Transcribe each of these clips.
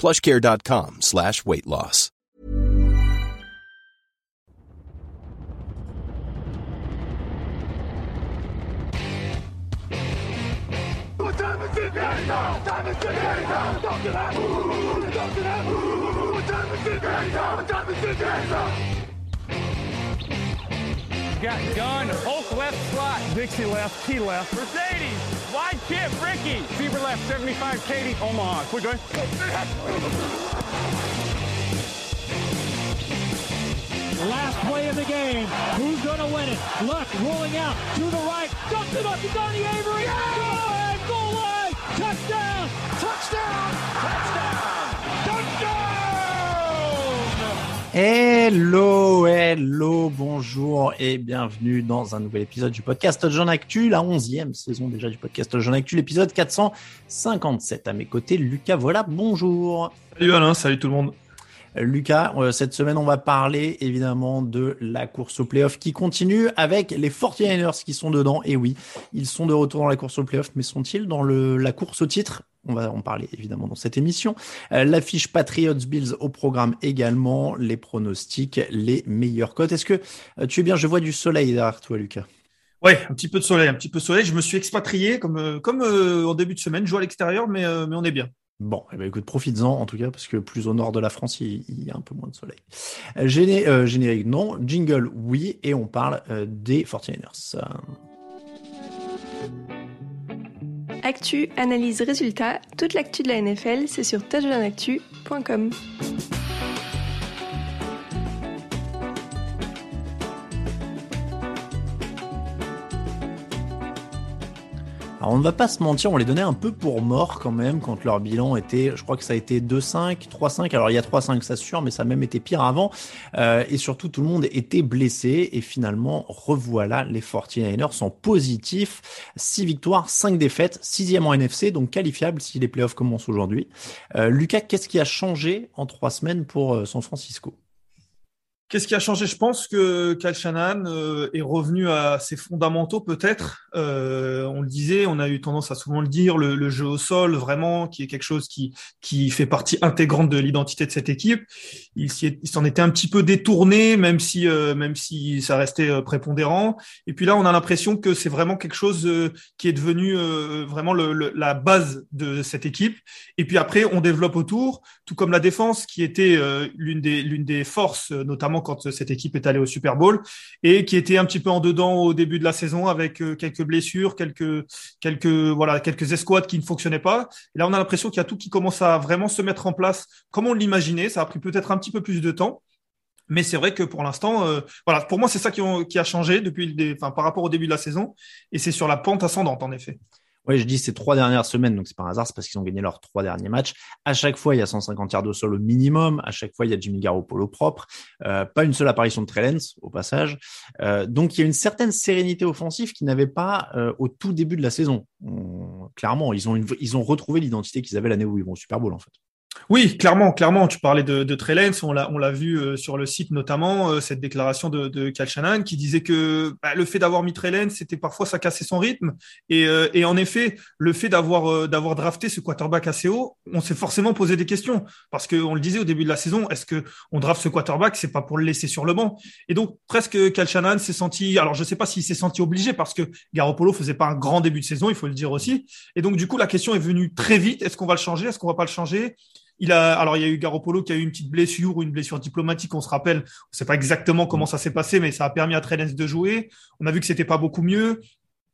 plushcare.com slash weight loss. Got gun, Hulk left slot, Dixie left, T left, Mercedes, wide chip, Ricky, Fever left, 75, Katie, Omaha. Quick going. Last play of the game. Who's going to win it? Luck rolling out to the right. Dumps it up to Donnie Avery. Goal line, goal line. Touchdown. Touchdown. Touchdown. Hello, hello, bonjour et bienvenue dans un nouvel épisode du podcast Jean Actu, la onzième saison déjà du podcast Jean Actu, l'épisode 457. À mes côtés, Lucas, voilà, bonjour. Salut Alain, salut tout le monde. Lucas, euh, cette semaine, on va parler évidemment de la course au playoff qui continue avec les 49ers qui sont dedans. Et oui, ils sont de retour dans la course au playoff, mais sont-ils dans le, la course au titre? On va en parler évidemment dans cette émission. Euh, L'affiche Patriots Bills au programme également, les pronostics, les meilleures cotes. Est-ce que euh, tu es bien Je vois du soleil derrière toi, Lucas? Ouais, un petit peu de soleil, un petit peu de soleil. Je me suis expatrié comme comme en début de semaine. Je joue à l'extérieur, mais mais on est bien. Bon, eh ben écoute, profites-en en tout cas, parce que plus au nord de la France, il, y a un peu moins de soleil. Euh, euh, générique, non. Jingle, oui. Et on parle euh, des 49ers. Euh, Actu, analyse, résultat, toute l'actu de la NFL, c'est sur touchdownactu.com. Alors on ne va pas se mentir, on les donnait un peu pour morts quand même quand leur bilan était, je crois que ça a été 2-5, 3-5. Alors il y a 3-5, ça sûr, mais ça a même été pire avant. Euh, et surtout, tout le monde était blessé. Et finalement, revoilà, les 49ers sont positifs. 6 victoires, 5 défaites, 6 en NFC, donc qualifiable si les playoffs commencent aujourd'hui. Euh, Lucas, qu'est-ce qui a changé en 3 semaines pour euh, San Francisco? Qu'est-ce qui a changé? Je pense que Kyle Shanahan euh, est revenu à ses fondamentaux peut-être. Euh, on le disait, on a eu tendance à souvent le dire, le, jeu au sol vraiment, qui est quelque chose qui qui fait partie intégrante de l'identité de cette équipe. Il s'en était un petit peu détourné, même si euh, même si ça restait euh, prépondérant. Et puis là, on a l'impression que c'est vraiment quelque chose qui est devenu vraiment la base de cette équipe. Et puis après, on développe autour, tout comme la défense, qui était l'une des l'une des forces, euh, quand euh, cette équipe est allée au Super Bowl, et qui était un petit peu en dedans au début de la saison avec euh, quelques blessures, quelques voilà quelques escouades qui ne fonctionnaient pas. Et là, on a l'impression qu'il y a tout qui commence à vraiment se mettre en place comme on l'imaginait. Ça a pris peut-être un petit peu plus de temps. Mais c'est vrai que pour l'instant, euh, pour moi, c'est ça qui, a changé depuis le, enfin, par rapport au début de la saison, et c'est sur la pente ascendante en effet. Oui, je dis ces trois dernières semaines, donc c'est pas un hasard, c'est parce qu'ils ont gagné leurs trois derniers matchs. À chaque fois, il y a 150 yards de sol au minimum. À chaque fois, il y a Jimmy Garoppolo propre. Euh, pas une seule apparition de Trellens, au passage. Euh, donc, il y a une certaine sérénité offensive qu'ils n'avaient pas euh, au tout début de la saison. On- clairement, ils ont, ils ont retrouvé l'identité qu'ils avaient l'année où ils vont au Super Bowl, en fait. Oui, clairement, clairement. Tu parlais de, de on l'a, vu euh, sur le site notamment euh, cette déclaration de, de Kyle Shanahan qui disait que bah, le fait d'avoir mis Trey Lance, c'était parfois ça cassait son rythme. Et, euh, en effet, le fait d'avoir d'avoir drafté ce quarterback assez haut, on s'est forcément posé des questions parce que on le disait au début de la saison, est-ce que on draft ce quarterback, c'est pas pour le laisser sur le banc? Et donc presque Kyle Shanahan s'est senti, alors je sais pas s'il s'est senti obligé parce que Garoppolo faisait pas un grand début de saison, il faut le dire aussi. Et donc du coup la question est venue très vite, est-ce qu'on va le changer, est-ce qu'on va pas le changer? Il a, alors il y a eu Garoppolo qui a eu une petite blessure ou une blessure diplomatique, on se rappelle. On ne sait pas exactement comment ça s'est passé, mais ça a permis à Trellens de jouer. On a vu que c'était pas beaucoup mieux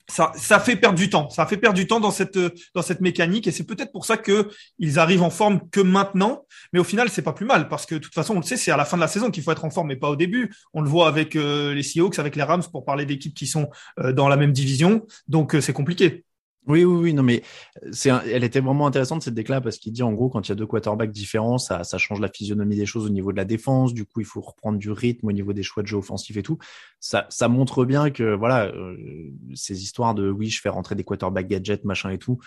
ça, fait perdre du temps. Ça fait perdre du temps dans cette dans cette mécanique et c'est peut-être pour ça que ils arrivent en forme que maintenant. Mais au final, c'est pas plus mal parce que de toute façon, on le sait, c'est à la fin de la saison qu'il faut être en forme, mais pas au début. On le voit avec euh, les Seahawks, avec les Rams, pour parler d'équipes qui sont euh, dans la même division. Donc euh, c'est compliqué. Oui, oui, oui, non, mais c'est, elle était vraiment intéressante cette déclat parce qu'il dit en gros quand il y a deux quarterbacks différents, ça, ça change la physionomie des choses au niveau de la défense. Du coup, il faut reprendre du rythme au niveau des choix de jeu offensif et tout. Ça, ça montre bien que voilà, euh, ces histoires de oui, je fais rentrer des quarterbacks gadgets, machin et tout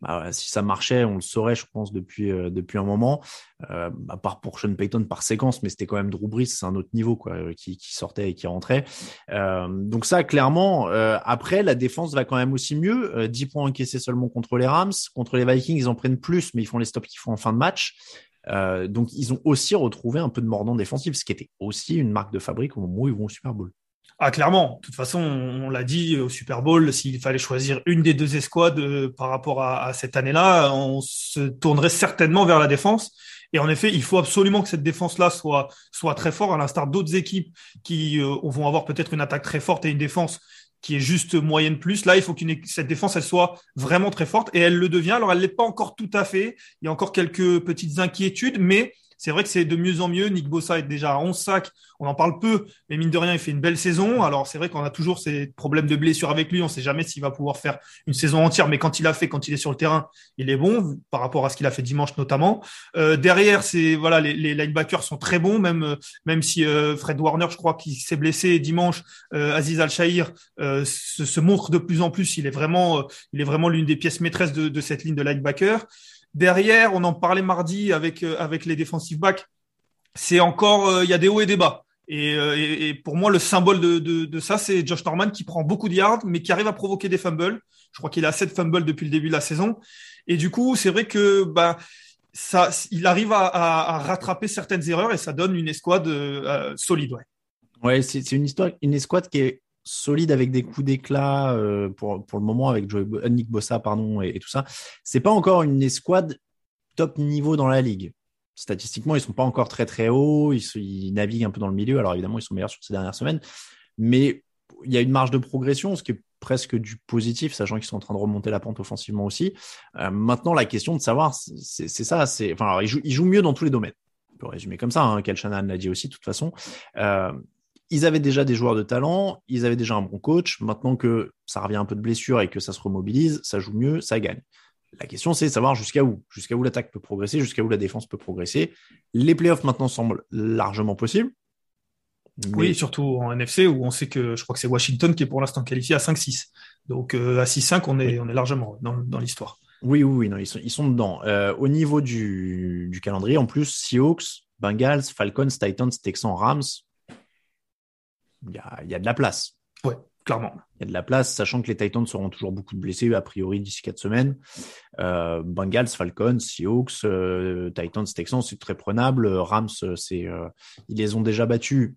bah, si ça marchait, on le saurait, je pense, depuis euh, depuis un moment. Euh, à part pour Sean Payton par séquence, mais c'était quand même Drew c'est un autre niveau quoi, euh, qui, sortait et qui rentrait. Euh, donc ça, clairement. Après, la défense va quand même aussi mieux. 10 points encaissés seulement contre les Rams, contre les Vikings, ils en prennent plus, mais ils font les stops qu'ils font en fin de match. donc ils ont aussi retrouvé un peu de mordant défensif, ce qui était aussi une marque de fabrique au moment où ils vont au Super Bowl. Ah, clairement. De toute façon, on, l'a dit au Super Bowl, s'il fallait choisir une des deux escouades euh, par rapport à, cette année-là, on se tournerait certainement vers la défense. Et en effet, il faut absolument que cette défense-là soit, soit très forte, à l'instar d'autres équipes qui euh, vont avoir peut-être une attaque très forte et une défense qui est juste moyenne plus. Là, il faut que cette défense, elle soit vraiment très forte et elle le devient. Alors, elle l'est pas encore tout à fait. Il y a encore quelques petites inquiétudes, mais c'est vrai que c'est de mieux en mieux. Nick Bossa est déjà à 11 sacs. On en parle peu, mais mine de rien, il fait une belle saison. Alors, c'est vrai qu'on a toujours ces problèmes de blessure avec lui. On ne sait jamais s'il va pouvoir faire une saison entière, mais quand il a fait, quand il est sur le terrain, il est bon par rapport à ce qu'il a fait dimanche notamment. Euh, derrière, c'est voilà, les, les, linebackers sont très bons, même même si euh, Fred Warner, je crois, qu'il s'est blessé dimanche, euh, Aziz Al Shahir se, se, montre de plus en plus. Il est vraiment, il l'une des pièces maîtresses de, de cette ligne de linebacker. Derrière, on en parlait mardi avec euh, avec les defensive backs. C'est encore, euh, il y a des hauts et des bas. Euh, et, et, pour moi, le symbole de, de, ça, c'est Josh Norman qui prend beaucoup de yards, mais qui arrive à provoquer des fumbles. Je crois qu'il a 7 fumbles depuis le début de la saison. Et du coup, c'est vrai que bah, ça, il arrive à, rattraper certaines erreurs et ça donne une escouade solide. Ouais, ouais c'est une une escouade qui est solide avec des coups d'éclat euh, pour, pour le moment avec Joey, euh, Nick Bossa pardon et, tout ça. C'est pas encore une escouade top niveau dans la ligue. Statistiquement, ils sont pas encore très très hauts, ils, naviguent un peu dans le milieu. Alors évidemment, ils sont meilleurs sur ces dernières semaines, mais il y a une marge de progression, ce qui est presque du positif, sachant qu'ils sont en train de remonter la pente offensivement aussi. Euh, maintenant, la question de savoir, c'est ça, enfin, ils, jouent, ils jouent mieux dans tous les domaines. On peut résumer comme ça, hein, Kel Shannon l'a dit aussi, de toute façon. Ils avaient déjà des joueurs de talent, ils avaient déjà un bon coach. Maintenant que ça revient un peu de blessure et que ça se remobilise, ça joue mieux, ça gagne. La question, c'est de savoir jusqu'à où, jusqu'à où l'attaque peut progresser, jusqu'à où la défense peut progresser. Les playoffs maintenant semblent largement possibles. Oui, surtout en NFC où on sait que je crois que c'est Washington qui est pour l'instant qualifié à 5-6. Donc euh, à 6-5, on est, on est largement dans, dans l'histoire. Oui, oui, oui, non, ils sont, ils sont dedans. Euh, au niveau du, du calendrier, en plus, Seahawks, Bengals, Falcons, Titans, Texans, Rams, il y a, y a de la place. Ouais, clairement. Il y a de la place, sachant que les Titans seront toujours beaucoup de blessés, a priori, d'ici quatre semaines. Euh, Bengals, Falcons, Seahawks, euh, Titans, Texans, c'est très prenable. Rams, c'est, euh, ils les ont déjà battus.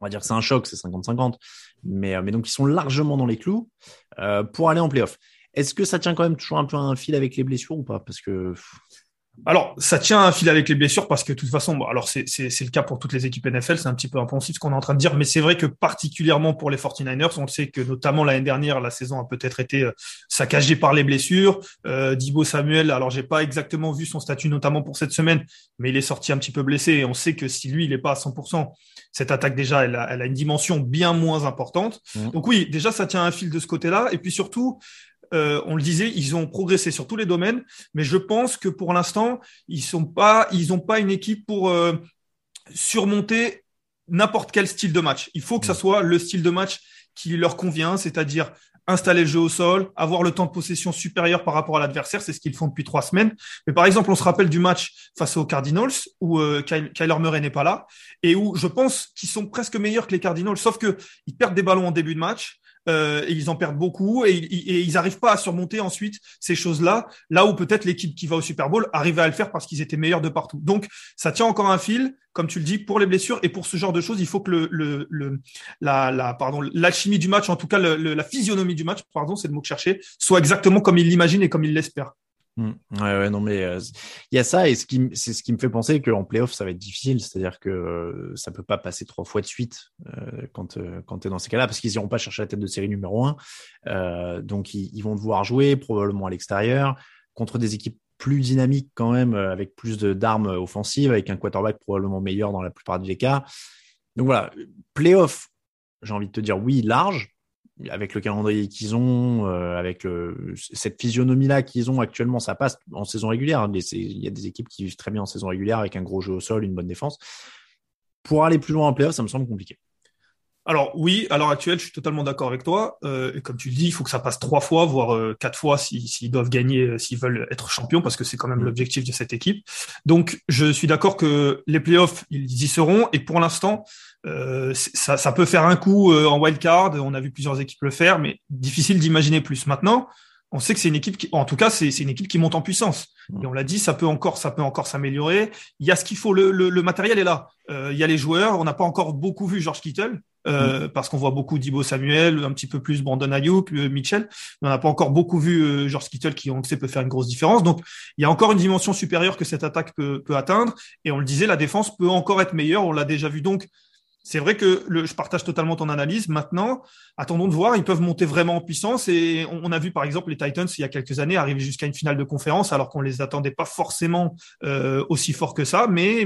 On va dire que c'est un choc, c'est 50-50. Mais, mais donc, ils sont largement dans les clous pour aller en playoff. Est-ce que ça tient quand même toujours un peu un fil avec les blessures ou pas? Parce que alors, ça tient un fil avec les blessures parce que de toute façon, bon, alors c'est le cas pour toutes les équipes NFL, c'est un petit peu impensif ce qu'on est en train de dire, mais c'est vrai que particulièrement pour les 49ers, on le sait que notamment l'année dernière, la saison a peut-être été euh, saccagée par les blessures. Euh, Dibo Samuel, alors j'ai pas exactement vu son statut notamment pour cette semaine, mais il est sorti un petit peu blessé et on sait que si lui il est pas à 100%, cette attaque déjà elle a, elle a une dimension bien moins importante. Mmh. Donc oui, déjà ça tient un fil de ce côté-là et puis surtout euh, on le disait, ils ont progressé sur tous les domaines, mais je pense que pour l'instant, ils sont pas, ils n'ont pas une équipe pour euh, surmonter n'importe quel style de match. Il faut que ça soit le style de match qui leur convient, c'est-à-dire installer le jeu au sol, avoir le temps de possession supérieur par rapport à l'adversaire, c'est ce qu'ils font depuis trois semaines. Mais par exemple, on se rappelle du match face aux Cardinals où euh, Kyler Murray n'est pas là et où je pense qu'ils sont presque meilleurs que les Cardinals, sauf que ils perdent des ballons en début de match, euh, et ils en perdent beaucoup et, ils n'arrivent pas à surmonter ensuite ces choses-là, là où peut-être l'équipe qui va au Super Bowl arrivait à le faire parce qu'ils étaient meilleurs de partout. Donc ça tient encore un fil, comme tu le dis, pour les blessures et pour ce genre de choses, il faut que le, le, le la, la l'alchimie du match, en tout cas la physionomie du match, pardon, c'est le mot que je soit exactement comme il l'imagine et comme il l'espère. Mm. Ouais, ouais, non, mais euh, il y a ça, et c'est ce qui me fait penser qu'en playoff, ça va être difficile, c'est-à-dire que euh, ça peut pas passer trois fois de suite euh, quand, quand tu es dans ces cas-là, parce qu'ils iront pas chercher la tête de série numéro un. donc, ils, vont devoir jouer probablement à l'extérieur contre des équipes plus dynamiques quand même, avec plus d'armes offensives, avec un quarterback probablement meilleur dans la plupart des cas. Donc voilà, playoff, j'ai envie de te dire oui, large, avec le calendrier qu'ils ont, euh, avec cette physionomie-là qu'ils ont actuellement, ça passe en saison régulière. Hein, il y a des équipes qui vivent très bien en saison régulière avec un gros jeu au sol, une bonne défense. Pour aller plus loin en playoff, ça me semble compliqué. Alors oui, à l'heure actuelle, je suis totalement d'accord avec toi. Euh, et comme tu le dis, il faut que ça passe trois fois, voire euh, quatre fois s'ils doivent gagner, euh, s'ils veulent être champions, parce que c'est quand même mm. l'objectif de cette équipe. Donc je suis d'accord que les playoffs, ils y seront. Et pour l'instant, euh, ça, ça, peut faire un coup en wild card. On a vu plusieurs équipes le faire, mais difficile d'imaginer plus. Maintenant, on sait que c'est une équipe qui, en tout cas, c'est une équipe qui monte en puissance. Mm. Et on l'a dit, ça peut encore, ça peut encore s'améliorer. Il y a ce qu'il faut, le, le, le, matériel est là. Euh, il y a les joueurs. On n'a pas encore beaucoup vu George Kittle. Euh, mm. parce qu'on voit beaucoup Dibo Samuel, un petit peu plus Brandon Ayuk, euh, Mitchell. Mais on n'a pas encore beaucoup vu euh, George Kittle qui, on sait, peut faire une grosse différence. Donc, il y a encore une dimension supérieure que cette attaque peut, peut atteindre. Et on le disait, la défense peut encore être meilleure. On l'a déjà vu donc. C'est vrai que je partage totalement ton analyse. Maintenant, attendons de voir. Ils peuvent monter vraiment en puissance. Et on, a vu, par exemple, les Titans, il y a quelques années, arriver jusqu'à une finale de conférence, alors qu'on les attendait pas forcément euh, aussi fort que ça. Mais,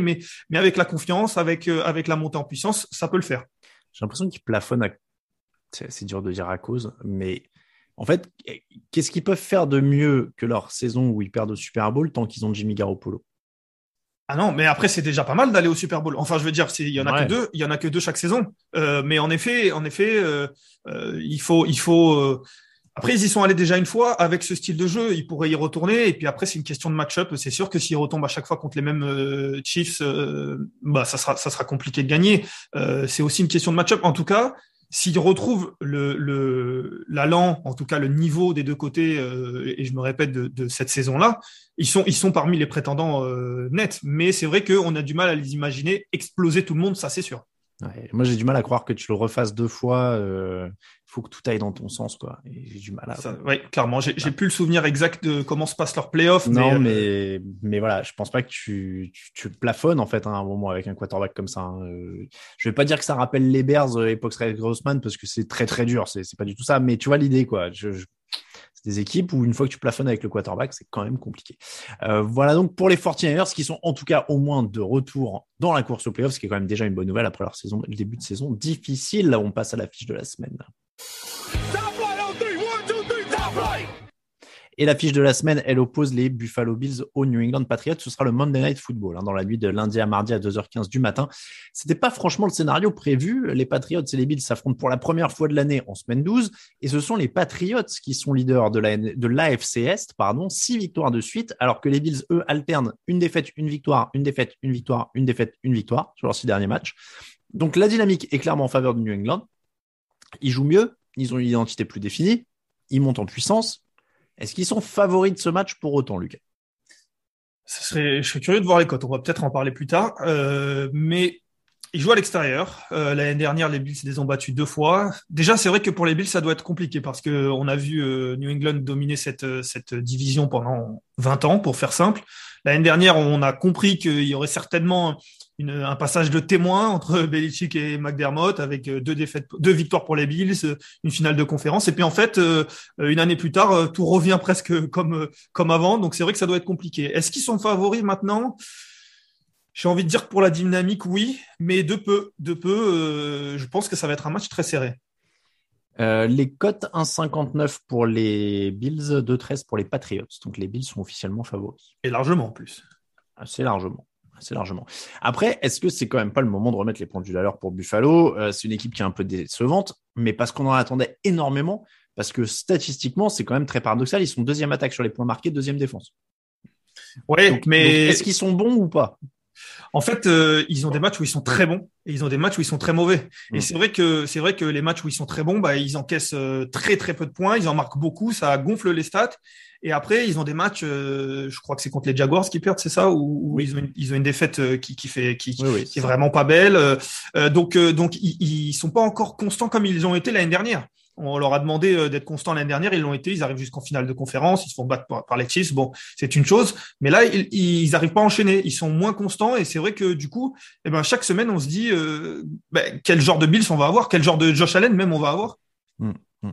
avec la confiance, avec, avec la montée en puissance, ça peut le faire. J'ai l'impression qu'ils plafonnent à... C'est dur de dire à cause, mais en fait, qu'est-ce qu'ils peuvent faire de mieux que leur saison où ils perdent au Super Bowl tant qu'ils ont Jimmy Garoppolo? Ah non, mais après c'est déjà pas mal d'aller au Super Bowl. Enfin, je veux dire, il y en a que deux, il y en a que deux chaque saison. Euh, mais en effet, en effet, euh, euh, il faut, il faut, après, ils y sont allés déjà une fois avec ce style de jeu. Ils pourraient y retourner. Et puis après, c'est une question de match-up. C'est sûr que s'ils retombent à chaque fois contre les mêmes Chiefs, euh, bah ça sera ça sera compliqué de gagner. Euh, c'est aussi une question de match-up. En tout cas, s'ils retrouvent le, le l'allant, en tout cas le niveau des deux côtés, et je me répète de, cette saison-là, ils sont ils sont parmi les prétendants nets. Mais c'est vrai qu'on a du mal à les imaginer exploser tout le monde. Ça, c'est sûr. Ouais, moi, j'ai du mal à croire que tu le refasses deux fois. Il euh, faut que tout aille dans ton sens, quoi. j'ai du mal à. Oui, clairement. J'ai ouais. plus le souvenir exact de comment se passe leur playoff. Non, mais, euh, mais, mais, voilà, je pense pas que tu, tu, tu, plafonnes en fait hein, à un moment avec un quarterback comme ça. Hein. Euh, je vais pas dire que ça rappelle les Bears époque Grossman parce que c'est très très dur. C'est pas du tout ça. Mais tu vois l'idée, quoi. Je, je des équipes où une fois que tu plafonnes avec le quarterback, c'est quand même compliqué. Euh, voilà donc pour les 49ers qui sont en tout cas au moins de retour dans la course au playoff, ce qui est quand même déjà une bonne nouvelle après leur saison, le début de saison difficile. Là, on passe à la fiche de la semaine. Et la fiche de la semaine, elle oppose les Buffalo Bills aux New England Patriots. Ce sera le Monday Night Football, hein, dans la nuit de lundi à mardi à 2h15 du matin. C'était pas franchement le scénario prévu. Les Patriots et les Bills s'affrontent pour la première fois de l'année en semaine 12. Et ce sont les Patriots qui sont leaders de la, de l'AFC Est, pardon, six victoires de suite, alors que les Bills, eux, alternent une défaite, une victoire, une défaite, une victoire, une défaite, une victoire sur leurs six derniers matchs. Donc la dynamique est clairement en faveur de New England. Ils jouent mieux, ils ont une identité plus définie, ils montent en puissance, est-ce qu'ils sont favoris de ce match pour autant, Lucas? Je serais curieux de voir les cotes. On va peut-être en parler plus tard. Euh, mais ils jouent à l'extérieur. Euh, L'année dernière, les Bills les ont battus deux fois. Déjà, c'est vrai que pour les Bills, ça doit être compliqué parce que on a vu euh, New England dominer cette, cette division pendant 20 ans, pour faire simple. L'année dernière, on a compris qu'il y aurait certainement une, un passage de témoin entre Belichick et McDermott avec euh, deux défaites, deux victoires pour les Bills, euh, une finale de conférence. Et puis en fait, euh, une année plus tard, tout revient presque comme comme avant. Donc c'est vrai que ça doit être compliqué. Est-ce qu'ils sont favoris maintenant? J'ai envie de dire que pour la dynamique, oui, mais de peu, de peu. je pense que ça va être un match très serré. Euh, les cotes 1,59 pour les Bills, 2,13 pour les Patriots. Donc les Bills sont officiellement favoris. Et largement en plus. Assez largement. C'est largement. Après, est-ce que c'est quand même pas le moment de remettre les pendules à l'heure pour Buffalo? Euh, C'est une équipe qui est un peu décevante, mais parce qu'on en attendait énormément, parce que statistiquement, c'est quand même très paradoxal. Ils sont deuxième attaque sur les points marqués, deuxième défense. Ouais, mais est-ce qu'ils sont bons ou pas? En fait, euh, ils ont des matchs où ils sont très bons et ils ont des matchs où ils sont très mauvais. Et mm. c'est vrai que c'est vrai que les matchs où ils sont très bons, bah, ils encaissent euh, très très peu de points, ils en marquent beaucoup, ça gonfle les stats. Et après, ils ont des matchs, euh, je crois que c'est contre les Jaguars qui perdent, c'est ça, ou oui. ils, ont une, ils ont une défaite euh, qui, qui fait qui, oui, oui, qui est vraiment pas belle. Euh, donc donc ils, ils sont pas encore constants comme ils ont été l'année dernière. On leur a demandé d'être constants l'année dernière, ils l'ont été, ils arrivent jusqu'en finale de conférence, ils se font battre par, les Chiefs. Bon, c'est une chose, mais là, ils n'arrivent pas à enchaîner, ils sont moins constants et c'est vrai que du coup, eh ben, chaque semaine, on se dit ben, quel genre de Bills on va avoir, quel genre de Josh Allen même on va avoir? Mmh, mmh.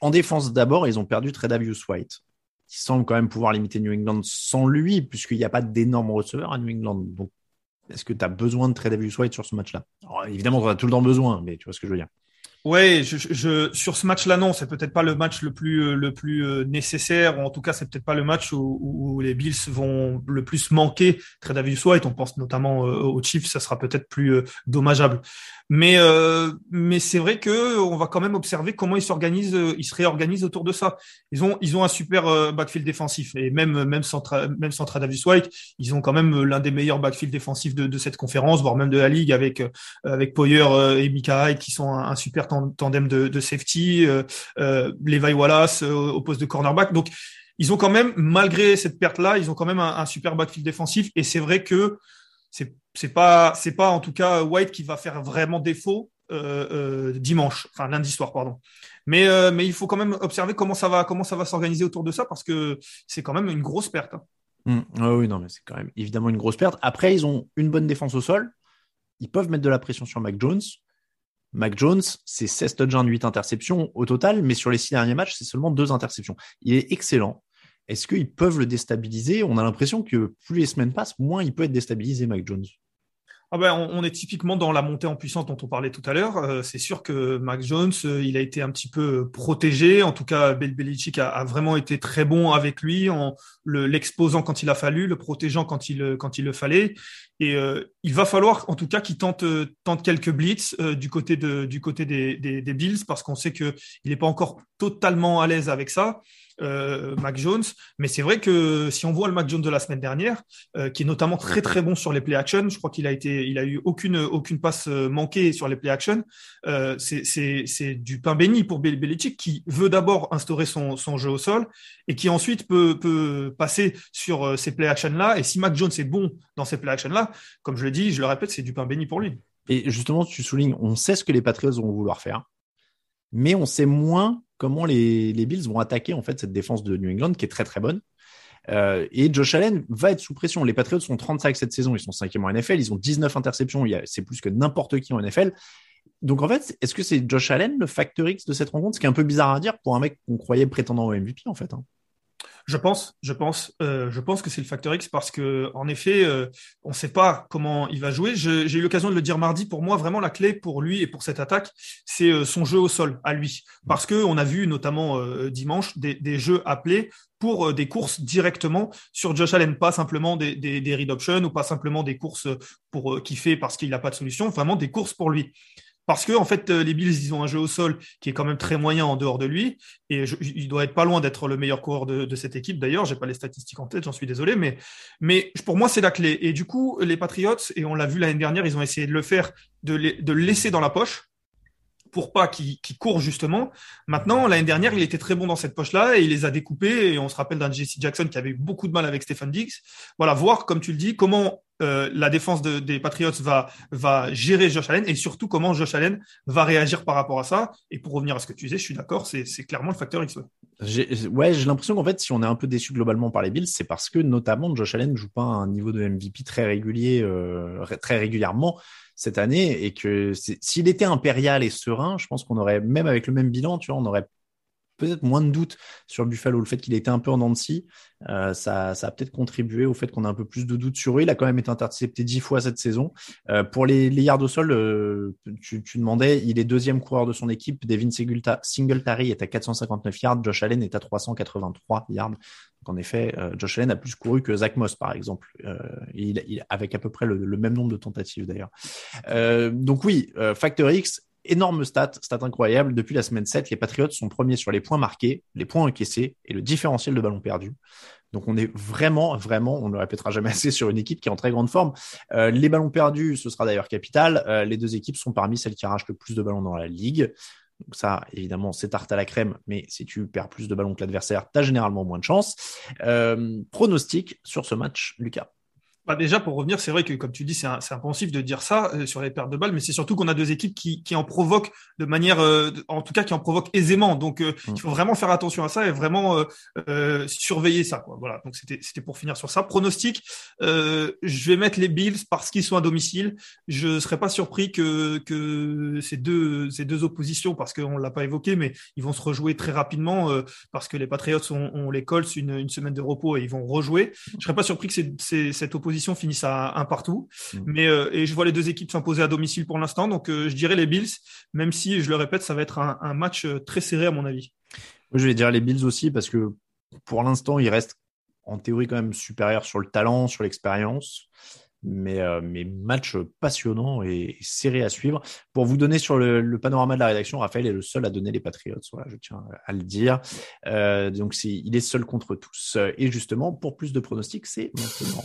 en défense d'abord, ils ont perdu Tredavious White qui semble quand même pouvoir limiter New England sans lui, puisqu'il n'y a pas d'énormes receveurs à New England. Est-ce que tu as besoin de Tredavious White sur ce match-là? Évidemment, tu as tout le temps besoin, mais tu vois ce que je veux dire. Ouais, je, je, sur ce match-là, non, c'est peut-être pas le match le plus euh, le plus euh, nécessaire. Ou en tout cas, c'est peut-être pas le match où, où, les Bills vont le plus manquer. Tredavious White, on pense notamment euh, aux Chiefs, ça sera peut-être plus dommageable. Mais euh, mais c'est vrai que on va quand même observer comment ils s'organisent, ils se réorganisent autour de ça. Ils ont ils ont un super backfield défensif et même même sans même Tredavious White, ils ont quand même l'un des meilleurs backfield défensifs de, de cette conférence, voire même de la ligue avec avec Poyer et Mika qui sont un super tandem de, safety, euh, euh, Levi Wallace euh, au poste de cornerback. Donc, ils ont quand même, malgré cette perte-là, ils ont quand même un, super backfield défensif. Et c'est vrai que c'est c'est pas c'est pas en tout cas White qui va faire vraiment défaut dimanche, enfin lundi soir, pardon. Mais mais il faut quand même observer comment ça va comment ça va s'organiser autour de ça parce que c'est quand même une grosse perte. Hein. Mmh. oui, non, mais c'est quand même évidemment une grosse perte. Après, ils ont une bonne défense au sol. Ils peuvent mettre de la pression sur Mac Jones. Mac Jones, c'est 16 touchdowns, 8 interceptions au total, mais sur les six derniers matchs, c'est seulement deux interceptions. Il est excellent. Est-ce qu'ils peuvent le déstabiliser? On a l'impression que plus les semaines passent, moins il peut être déstabilisé, Mac Jones. Ah ben, on, est typiquement dans la montée en puissance dont on parlait tout à l'heure. Euh, c'est sûr que Mac Jones, euh, il a été un petit peu protégé. En tout cas, Belichick a, vraiment été très bon avec lui, en l'exposant quand il a fallu, le protégeant quand il le fallait. Et euh, il va falloir, en tout cas, qu'il tente tente quelques blitz du côté de du côté des, des, des Bills parce qu'on sait que il n'est pas encore totalement à l'aise avec ça euh, Mac Jones. Mais c'est vrai que si on voit le Mac Jones de la semaine dernière, euh, qui est notamment très très bon sur les play action, je crois qu'il a été, il a eu aucune aucune passe euh, manquée sur les play action. Euh, c'est du pain béni pour Belichick qui veut d'abord instaurer son, son jeu au sol et qui ensuite peut peut passer sur euh, ces play action là. Et si Mac Jones est bon dans ces play action là, comme je le dis, je le répète, c'est du pain béni pour lui. Et justement, tu soulignes, on sait ce que les Patriots vont vouloir faire, mais on sait moins comment les, Bills vont attaquer en fait cette défense de New England qui est très très bonne. Euh, et Josh Allen va être sous pression. Les Patriots sont 35 cette saison, ils sont cinquième en NFL, ils ont 19 interceptions, c'est plus que n'importe qui en NFL. Donc en fait, est-ce que c'est Josh Allen le facteur X de cette rencontre? Ce qui est un peu bizarre à dire pour un mec qu'on croyait prétendant au MVP en fait. Hein. Je pense, je pense, euh, je pense que c'est le facteur X parce que en effet, euh, on ne sait pas comment il va jouer. J'ai eu l'occasion de le dire mardi. Pour moi, vraiment la clé pour lui et pour cette attaque, c'est euh, son jeu au sol à lui, parce que on a vu notamment dimanche des, jeux appelés pour des courses directement sur Josh Allen, pas simplement des, des, des read options ou pas simplement des courses pour kiffer parce qu'il n'a pas de solution, vraiment des courses pour lui parce que en fait euh, les Bills ils ont un jeu au sol qui est quand même très moyen en dehors de lui. Et il doit être pas loin d'être le meilleur coureur de, cette équipe. D'ailleurs j'ai pas les statistiques en tête j'en suis désolé mais mais pour moi c'est la clé. Et du coup les Patriots et on l'a vu l'année dernière ils ont essayé de le faire de, de le laisser dans la poche pour pas qu'il court justement. Maintenant, l'année dernière, il était très bon dans cette poche-là et il les a découpés. Et on se rappelle d'un Jesse Jackson qui avait eu beaucoup de mal avec Stephen Diggs. Voilà, voir, comme tu le dis, comment euh, la défense des Patriots va, va gérer Josh Allen et surtout comment Josh Allen va réagir par rapport à ça. Et pour revenir à ce que tu disais, je suis d'accord, c'est clairement le facteur X. Ouais, j'ai l'impression qu'en fait, si on est un peu déçu globalement par les Bills, c'est parce que notamment Josh Allen ne joue pas un niveau de MVP très régulier, euh, très régulièrement cette année et que s'il était impérial et serein, je pense qu'on aurait, même avec le même bilan, tu vois, on aurait peut-être moins de doutes sur Buffalo. Le fait qu'il ait été un peu en dents euh, ça, a peut-être contribué au fait qu'on a un peu plus de doutes sur eux. Il a quand même été intercepté dix fois cette saison. Euh, pour les, les, yards au sol, euh, tu, demandais, il est deuxième coureur de son équipe. Devin Singletary est à 459 yards. Josh Allen est à 383 yards. Donc en effet, Josh Allen a plus couru que Zach Moss, par exemple. Il, il, avec à peu près le, le même nombre de tentatives d'ailleurs. donc oui, Factor X, énorme stat, stat incroyable. Depuis la semaine 7, les Patriots sont premiers sur les points marqués, les points encaissés et le différentiel de ballons perdus. Donc on est vraiment, vraiment, on ne le répétera jamais assez sur une équipe qui est en très grande forme. Euh, les ballons perdus, ce sera d'ailleurs capital. Euh, les deux équipes sont parmi celles qui arrachent le plus de ballons dans la ligue. Donc ça, évidemment, c'est tarte à la crème, mais si tu perds plus de ballons que l'adversaire, tu as généralement moins de chance. Euh, pronostic sur ce match, Lucas bah déjà, pour revenir, c'est vrai que, comme tu dis, c'est impensif de dire ça euh, sur les pertes de balles, mais c'est surtout qu'on a deux équipes qui, qui en provoquent de manière, euh, en tout cas, qui en provoquent aisément. Donc, euh, mm. il faut vraiment faire attention à ça et vraiment surveiller ça. Quoi. Voilà. Donc, c'était pour finir sur ça. Pronostic, je vais mettre les Bills parce qu'ils sont à domicile. Je ne serais pas surpris que, que ces deux, ces deux oppositions, parce qu'on l'a pas évoqué, mais ils vont se rejouer très rapidement parce que les Patriots ont, ont les Colts une, une semaine de repos et ils vont rejouer. Je serais pas surpris que cette opposition finissent à un partout. Mm. Mais euh, et je vois les deux équipes s'imposer à domicile pour l'instant. Donc euh, je dirais les Bills, même si je le répète, ça va être un, match euh, très serré à mon avis. je vais dire les Bills aussi parce que pour l'instant, ils restent en théorie quand même supérieurs sur le talent, sur l'expérience. Mais, mais match passionnant et serré à suivre. Pour vous donner sur le, panorama de la rédaction, Raphaël est le seul à donner les Patriots. Voilà, je tiens à le dire. donc il est seul contre tous. Et justement, pour plus de pronostics, c'est maintenant.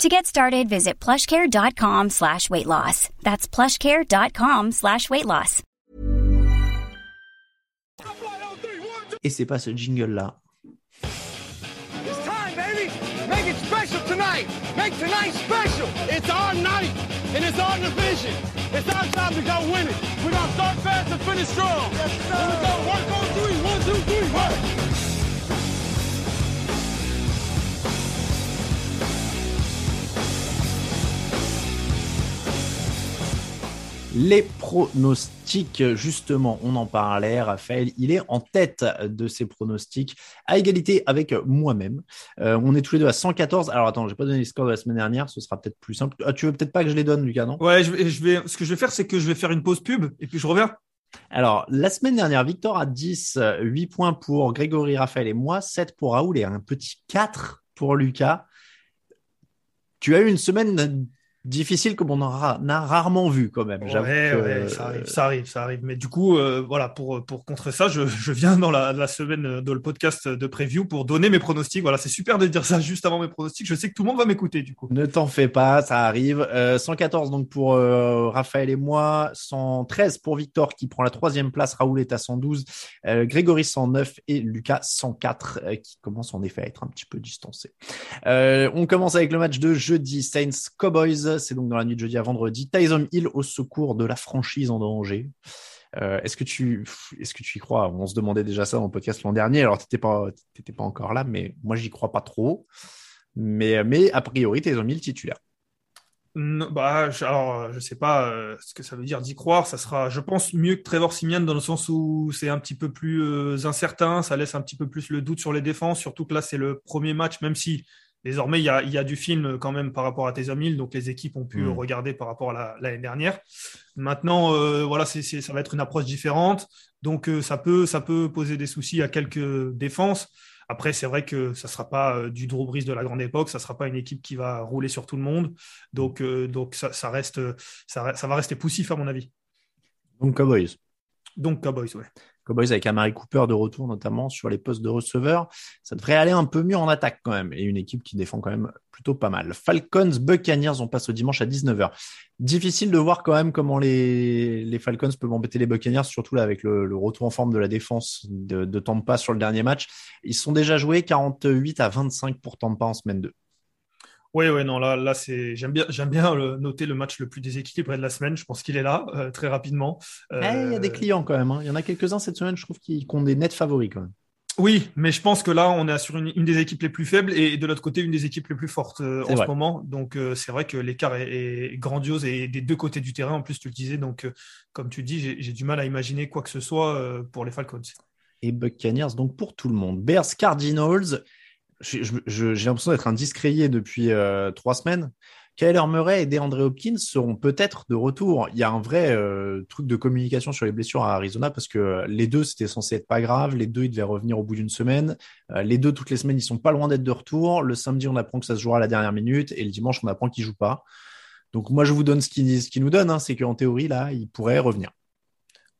To get started, visit plushcare.com slash weight loss. That's plushcare.com slash weight loss. Et c'est pas ce jingle-là. It's time, baby! Make it special tonight! Make tonight special! It's our night, and it's our division. It's our time to go win it. We're gonna start fast and finish strong. Yes, sir. Here we go. Work on three. One, two, three. Work. Les pronostics, justement, on en parlait, Raphaël, il est en tête de ses pronostics, à égalité avec moi-même. Euh, on est tous les deux à 114. Alors attends, j'ai pas donné les scores de la semaine dernière, ce sera peut-être plus simple. Ah, tu veux peut-être pas que je les donne, Lucas, non? Ouais, je vais, je vais, ce que je vais faire, c'est que je vais faire une pause pub et puis je reviens. Alors, la semaine dernière, Victor a 10, 8 points pour Grégory, Raphaël et moi, 7 pour Raoul et un petit 4 pour Lucas. Tu as eu une semaine difficile comme on en a, rarement vu quand même. Ouais, ouais, ça arrive, ça arrive, ça arrive. Mais du coup, euh, voilà, pour, pour contrer ça, je, je viens dans la, la, semaine de le podcast de preview pour donner mes pronostics. Voilà, c'est super de dire ça juste avant mes pronostics. Je sais que tout le monde va m'écouter du coup. Ne t'en fais pas, ça arrive. 114 euh, donc pour euh, Raphaël et moi, 113 pour Victor qui prend la troisième place. Raoul est à 112, Grégory 109 et Lucas 104 qui commence en effet à être un petit peu distancé. on commence avec le match de jeudi Saints Cowboys. C'est donc dans la nuit de jeudi à vendredi. Tyson Hill au secours de la franchise en danger. Euh, est-ce que tu est-ce que tu y crois? On se demandait déjà ça dans le podcast l'an dernier. Alors t'étais pas pas encore là, mais moi j'y crois pas trop. Mais mais a priori Tyson Hill titulaire. bah, je, alors, je sais pas euh, ce que ça veut dire d'y croire. Ça sera, je pense, mieux que Trevor Simian dans le sens où c'est un petit peu plus euh, incertain. Ça laisse un petit peu plus le doute sur les défenses. Surtout que là, c'est le premier match, même si Désormais, il y, a, du film quand même par rapport à tes Hill, donc les équipes ont pu mm. regarder par rapport à l'année dernière. Maintenant, euh, voilà, ça va être une approche différente, donc euh, ça, peut, ça peut poser des soucis à quelques défenses. Après, c'est vrai que ça ne sera pas euh, du Drew Brees de la grande époque, ça ne sera pas une équipe qui va rouler sur tout le monde, donc, donc ça, reste, ça, ça va rester poussif à mon avis. Donc Cowboys. Donc Cowboys, ouais. Cowboys avec Amari Cooper de retour notamment sur les postes de receveur. Ça devrait aller un peu mieux en attaque quand même et une équipe qui défend quand même plutôt pas mal. Falcons, Buccaneers, on passe au dimanche à 19h. Difficile de voir quand même comment les, Falcons peuvent embêter les Buccaneers, surtout là avec le, retour en forme de la défense de, de Tampa sur le dernier match. Ils sont déjà joués 48 à 25 pour Tampa en semaine 2. Oui, oui, non, là, là c'est j'aime bien, j'aime bien noter le match le plus déséquilibré de la semaine. Je pense qu'il est là euh, très rapidement. Eh, il y a des euh, clients quand même. Hein. Il y en a quelques-uns cette semaine, je trouve, qui, ont des nets favoris quand même. Oui, mais je pense que là, on est sur une, des équipes les plus faibles et de l'autre côté, une des équipes les plus fortes euh, en ce moment. Donc, euh, c'est vrai que l'écart est, grandiose et des deux côtés du terrain, en plus, tu le disais. Donc, euh, comme tu dis, j'ai du mal à imaginer quoi que ce soit pour les Falcons. Et Buccaneers, donc pour tout le monde. Bears Cardinals, j'ai l'impression d'être un discréé depuis trois semaines. Kyler Murray et DeAndre Hopkins seront peut-être de retour. Il y a un vrai euh, truc de communication sur les blessures à Arizona parce que les deux, c'était censé être pas grave. Les deux, ils devaient revenir au bout d'une semaine. Euh, les deux, toutes les semaines, ils sont pas loin d'être de retour. Le samedi, on apprend que ça se jouera à la dernière minute et le dimanche, on apprend qu'ils jouent pas. Donc moi, je vous donne ce qu'ils nous donnent, hein, c'est qu'en théorie, là, ils pourraient revenir.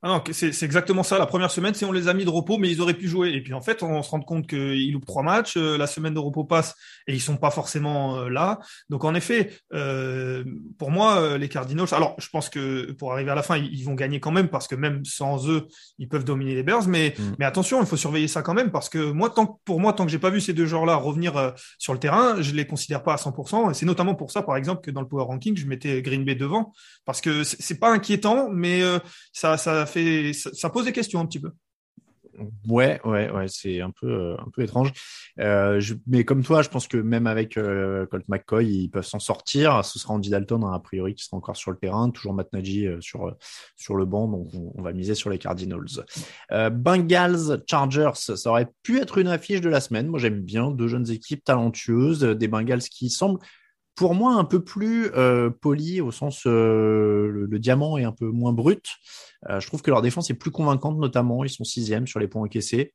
Ah non, c'est exactement ça. La première semaine, c'est on les a mis de repos, mais ils auraient pu jouer. Et puis en fait, on se rend compte qu'ils loupent trois matchs. Euh, la semaine de repos passe et ils sont pas forcément euh, là. Donc en effet, euh, pour moi, les Cardinals. Alors, je pense que pour arriver à la fin, ils, vont gagner quand même parce que même sans eux, ils peuvent dominer les Bears. Mais mm. mais attention, il faut surveiller ça quand même parce que moi, tant pour moi, tant que j'ai pas vu ces deux joueurs-là revenir sur le terrain, je les considère pas à 100%. Et c'est notamment pour ça, par exemple, que dans le power ranking, je mettais Green Bay devant parce que c'est pas inquiétant, mais ça ça ça, pose des questions un petit peu. Ouais, ouais, ouais, c'est un peu, euh, un peu étrange. Euh, mais comme toi, je pense que même avec euh, Colt McCoy, ils peuvent s'en sortir. Ce sera Andy Dalton, hein, a priori, qui sera encore sur le terrain. Toujours Matt Nagy sur, sur le banc, donc on, va miser sur les Cardinals. Bengals, Chargers, ça aurait pu être une affiche de la semaine. Moi, j'aime bien deux jeunes équipes talentueuses, des Bengals qui semblent pour moi un peu plus euh, poli au sens euh, le, diamant est un peu moins brut. Euh, je trouve que leur défense est plus convaincante notamment. Ils sont sixième sur les points encaissés.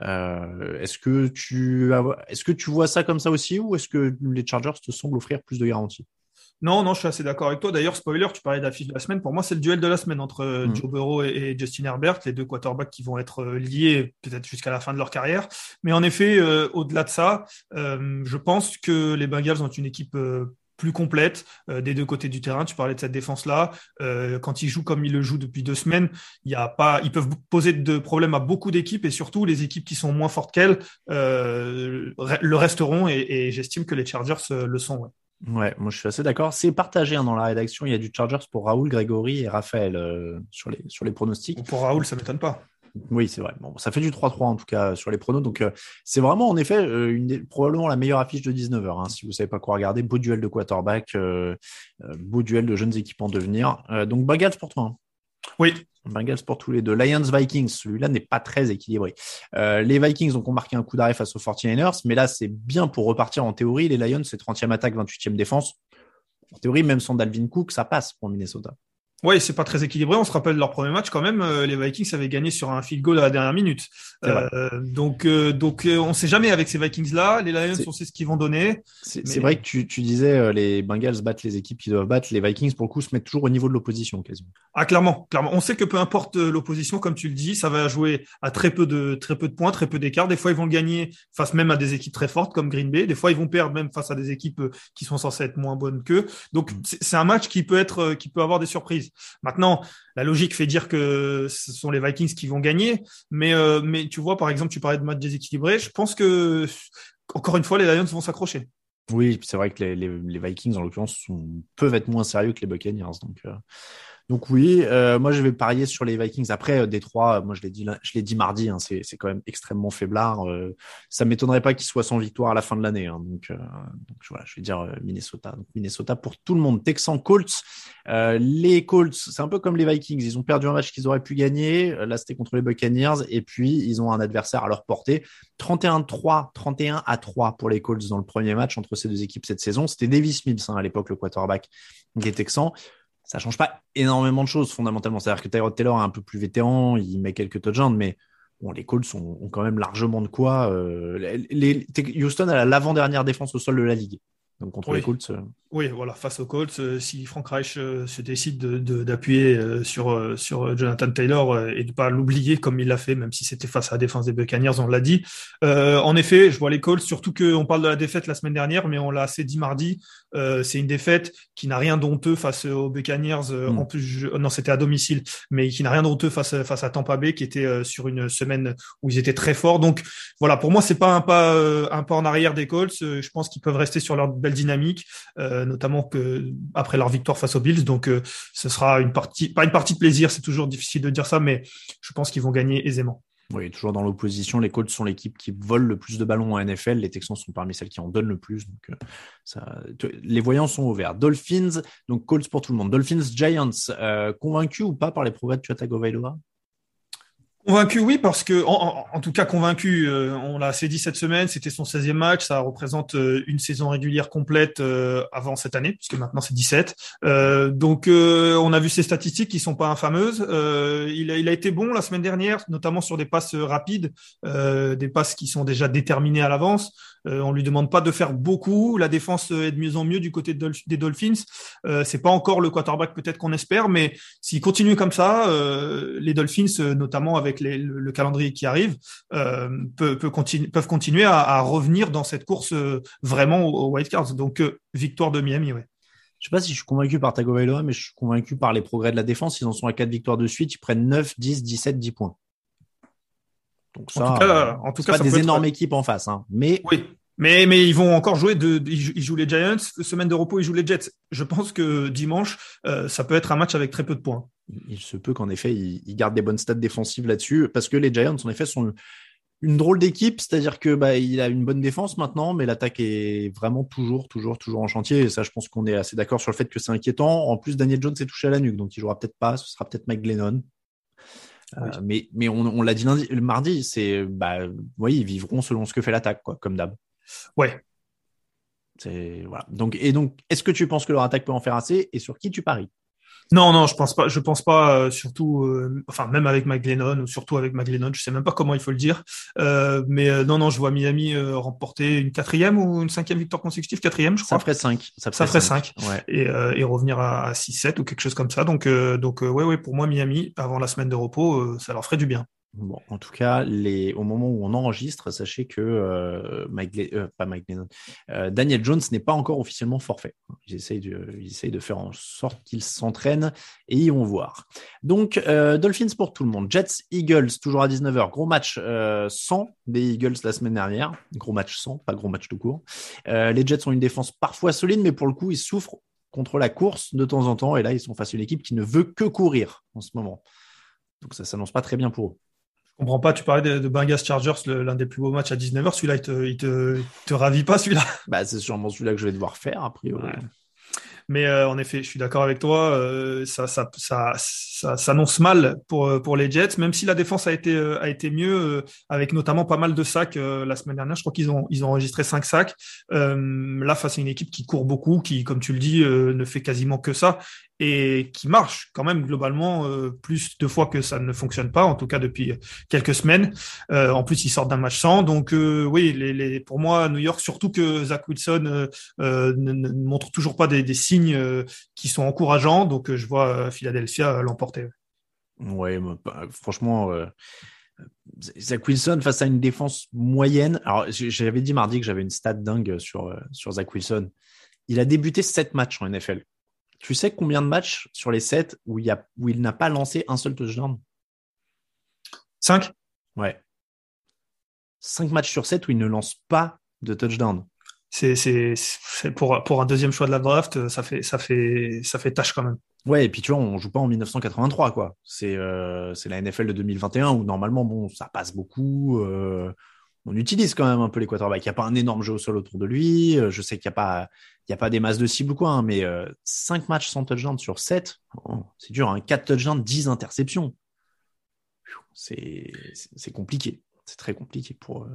est-ce que tu est-ce que tu vois ça comme ça aussi ou est-ce que les Chargers te semblent offrir plus de garanties? Non, non, je suis assez d'accord avec toi. D'ailleurs, spoiler, tu parlais d'affiche de la semaine. Pour moi, c'est le duel de la semaine entre euh, mm. Joe Burrow et, Justin Herbert, les deux quarterbacks qui vont être euh, liés peut-être jusqu'à la fin de leur carrière. Mais en effet, euh, au-delà de ça, je pense que les Bengals ont une équipe plus complète des deux côtés du terrain. Tu parlais de cette défense-là. quand ils jouent comme ils le jouent depuis deux semaines, il y a pas, ils peuvent poser de problèmes à beaucoup d'équipes et surtout les équipes qui sont moins fortes qu'elles le resteront et, et j'estime que les Chargers le sont. Ouais, moi je suis assez d'accord. C'est partagé hein, dans la rédaction. Il y a du Chargers pour Raoul, Grégory et Raphaël euh, sur, les, sur les pronostics. Pour Raoul, ça m'étonne pas. Oui, c'est vrai. Bon, ça fait du 3-3 en tout cas sur les pronos. Donc euh, c'est vraiment en effet euh, une, probablement la meilleure affiche de 19h. Hein, si vous savez pas quoi regarder, beau duel de quarterback, beau duel de jeunes équipes en devenir. donc Bengals pour toi. Hein. Oui, Bengals pour tous les deux. Lions Vikings, celui-là n'est pas très équilibré. Euh, les Vikings ont marqué un coup d'arrêt face aux 49ers, mais là c'est bien pour repartir en théorie. Les Lions, c'est 30e attaque, 28e défense. En théorie, même sans Dalvin Cook, ça passe pour Minnesota. Oui, c'est pas très équilibré. On se rappelle leur premier match quand même. Euh, les Vikings avaient gagné sur un field goal à la dernière minute. Euh, donc, euh, donc, on sait jamais avec ces Vikings-là. Les Lions, on sait ce qu'ils vont donner. C'est vrai que tu, tu disais les Bengals battent les équipes qui doivent battre. Les Vikings, pour le coup, se mettent toujours au niveau de l'opposition quasiment. Ah, clairement, clairement. On sait que peu importe l'opposition, comme tu le dis, ça va jouer à très peu de très peu de points, très peu d'écart. Des fois, ils vont gagner face même à des équipes très fortes comme Green Bay. Des fois, ils vont perdre même face à des équipes qui sont censées être moins bonnes qu'eux. Donc, mm. c'est un match qui peut être, qui peut avoir des surprises. Maintenant la logique fait dire que ce sont les Vikings qui vont gagner, mais euh, mais tu vois, par exemple, tu parlais de match déséquilibré. Je pense que encore une fois, les Lions vont s'accrocher. Oui, c'est vrai que les, Vikings, en l'occurrence, peuvent être moins sérieux que les Buccaneers. Donc, euh, donc oui, euh, moi je vais parier sur les Vikings. Après, euh, Détroit, moi je l'ai dit, je l'ai dit mardi, hein, c'est, quand même extrêmement faiblard. Euh, ça m'étonnerait pas qu'ils soient sans victoire à la fin de l'année. Hein, donc, euh, donc voilà, je vais dire euh, Minnesota. Donc, Minnesota pour tout le monde. Texans, Colts. les Colts, c'est un peu comme les Vikings. Ils ont perdu un match qu'ils auraient pu gagner. Là, c'était contre les Buccaneers. Et puis, ils ont un adversaire à leur portée. 31-3, 31 à 3 pour les Colts dans le premier match entre ces deux équipes cette saison. C'était Davis Mills hein, à l'époque, le quarterback des Texans ça change pas énormément de choses fondamentalement. C'est-à-dire que Tyrod Taylor est un peu plus vétéran, il met quelques touchdowns, mais les Colts ont, quand même largement de quoi. Euh, Houston a l'avant-dernière défense au sol de la ligue. Donc contre les Colts. Euh, oui, voilà, face aux Colts, euh, si Frank Reich euh, se décide d'appuyer sur, sur Jonathan Taylor et de pas l'oublier comme il l'a fait, même si c'était face à la défense des Buccaneers, on l'a dit. en effet, je vois les Colts, surtout qu'on parle de la défaite la semaine dernière, mais on l'a assez dit mardi. c'est une défaite qui n'a rien d'honteux face aux Buccaneers. Mm. En plus, non, c'était à domicile, mais qui n'a rien d'honteux face face à Tampa Bay, qui était sur une semaine où ils étaient très forts. Donc voilà, pour moi, c'est pas un pas un pas en arrière des Colts. je pense qu'ils peuvent rester sur leur dynamique. Euh, notamment que après leur victoire face aux Bills. Donc, euh, ce sera une partie, pas une partie de plaisir, c'est toujours difficile de dire ça, mais je pense qu'ils vont gagner aisément. Oui, toujours dans l'opposition, les Colts sont l'équipe qui vole le plus de ballons en NFL. Les Texans sont parmi celles qui en donnent le plus. Donc, euh, les voyants sont ouverts. Dolphins, donc Colts pour tout le monde. Dolphins, Giants, euh, convaincus ou pas par les progrès de Tua Tagovailoa? Convaincu, oui, parce que, en, tout cas convaincu, euh, on l'a assez dit cette semaine, c'était son 16e match, ça représente euh, une saison régulière complète euh, avant cette année, puisque maintenant c'est 17. donc on a vu ses statistiques qui sont pas infameuses. il a été bon la semaine dernière, notamment sur des passes rapides, des passes qui sont déjà déterminées à l'avance. On lui demande pas de faire beaucoup, la défense est de mieux en mieux du côté des Dolphins. c'est pas encore le quarterback peut-être qu'on espère, mais s'il continue comme ça, les Dolphins, notamment avec le, calendrier qui arrive, euh, peuvent continuer à, revenir dans cette course euh, vraiment au, White Cards. Donc, euh, victoire de Miami, ouais. Je sais pas si je suis convaincu par Tagovailoa, mais je suis convaincu par les progrès de la défense. Ils en sont à 4 victoires de suite. Ils prennent 9, 10, 17, 10 points. Donc ça, en tout cas, en tout cas pas des énormes équipes en face. Hein. Mais oui. Mais, mais ils vont encore jouer de, ils jouent les Giants, semaine de repos, ils jouent les Jets. Je pense que dimanche, ça peut être un match avec très peu de points il se peut qu'en effet, il, garde des bonnes stats défensives là-dessus, parce que les Giants, en effet, sont une drôle d'équipe, c'est-à-dire que bah, il a une bonne défense maintenant, mais l'attaque est vraiment toujours, toujours, toujours en chantier. Et ça, je pense qu'on est assez d'accord sur le fait que c'est inquiétant. En plus, Daniel Jones s'est touché à la nuque, donc il jouera peut-être pas. Ce sera peut-être Mike Glennon. Euh, mais, mais on, l'a dit lundi, le mardi, c'est, bah, ils vivront selon ce que fait l'attaque, quoi, comme d'hab. Ouais. C'est voilà. Donc et donc, est-ce que tu penses que leur attaque peut en faire assez et sur qui tu paries? Non, non, je pense pas. Je pense pas. Euh, surtout, euh, enfin, même avec McGlennon ou surtout avec McGlennon, je sais même pas comment il faut le dire. Euh, mais non, non, je vois Miami remporter une quatrième ou une cinquième victoire consécutive, quatrième, je crois. Ça ferait cinq. Ça ferait, cinq. Et, et, revenir à, 6-7 ou quelque chose comme ça. Donc, donc, ouais, ouais, pour moi, Miami avant la semaine de repos, ça leur ferait du bien. Bon, en tout cas, au moment où on enregistre, sachez que euh, euh, pas Mike euh, Daniel Jones n'est pas encore officiellement forfait. Ils essayent de, faire en sorte qu'il s'entraîne et ils vont voir. Donc, Dolphins pour tout le monde. Jets, Eagles, toujours à 19h. Gros match sans des Eagles la semaine dernière. Gros match sans, pas gros match tout court. les Jets ont une défense parfois solide, mais pour le coup, ils souffrent contre la course de temps en temps. Et là, ils sont face à une équipe qui ne veut que courir en ce moment. Donc, ça s'annonce pas très bien pour eux. Je comprends pas, tu parlais de, de Bengals Chargers, l'un des plus beaux matchs à 19h. Celui-là, il te, il te, te ravit pas, celui-là? Bah, C'est sûrement celui-là que je vais devoir faire, a priori. Mais euh, en effet, je suis d'accord avec toi. Euh, ça, ça, ça, ça s'annonce mal pour euh, pour les Jets, même si la défense a été a été mieux, avec notamment pas mal de sacs la semaine dernière. Je crois qu'ils ont ils ont enregistré cinq sacs. là, face à une équipe qui court beaucoup, qui, comme tu le dis, ne fait quasiment que ça et qui marche quand même globalement plus de fois que ça ne fonctionne pas, en tout cas depuis quelques semaines. en plus, ils sortent d'un match sans, donc oui, les, les, pour moi, New York, surtout que Zach Wilson ne, montre toujours pas des, signes euh, qui sont encourageants. Donc, euh, je vois euh, Philadelphia l'emporter. Ouais, franchement, Zach Wilson face à une défense moyenne. Alors, j'avais dit mardi que j'avais une stat dingue sur, Zach Wilson. Il a débuté 7 matchs en NFL. Tu sais combien de matchs sur les 7 où il, a, où il n'a pas lancé un seul touchdown? 5 Ouais. 5 matchs sur 7 où il ne lance pas de touchdown c'est pour pour un deuxième choix de la draft, ça fait ça fait ça fait tâche quand même. Ouais, et puis tu vois, on joue pas en 1983 quoi. C'est euh, c'est la NFL de 2021 où normalement bon, ça passe beaucoup. Euh, on utilise quand même un peu les quarterbacks. Il n'y a pas un énorme jeu au sol autour de lui. Euh, je sais qu'il n'y a pas il y a pas des masses de cibles ou quoi, hein, mais 5 matchs sans touchdown sur 7, c'est dur. Hein, 4 touchdowns, 10 interceptions. C'est c'est compliqué c'est très compliqué pour, euh,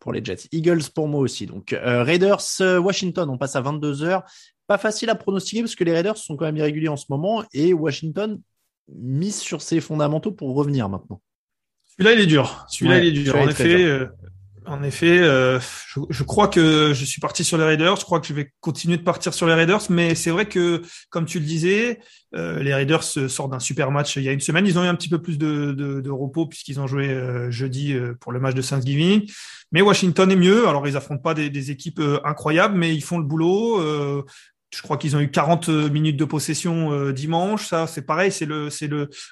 pour les Jets. Eagles pour moi aussi. Donc euh, Raiders, euh, Washington, on passe à 22 heures. Pas facile à pronostiquer parce que les Raiders sont quand même irréguliers en ce moment et Washington mise sur ses fondamentaux pour revenir maintenant. Celui-là, il est dur. Celui-là, il est dur. En effet, en effet, euh, je, crois que je suis parti sur les Raiders. Je crois que je vais continuer de partir sur les Raiders. Mais c'est vrai que, comme tu le disais, euh, les Raiders sortent d'un super match il y a une semaine. Ils ont eu un petit peu plus de, repos puisqu'ils ont joué euh, jeudi pour le match de Thanksgiving. Mais Washington est mieux. Alors, ils affrontent pas des équipes incroyables, mais ils font le boulot. Je crois qu'ils ont eu 40 minutes de possession euh, dimanche. Ça, c'est pareil, c'est le,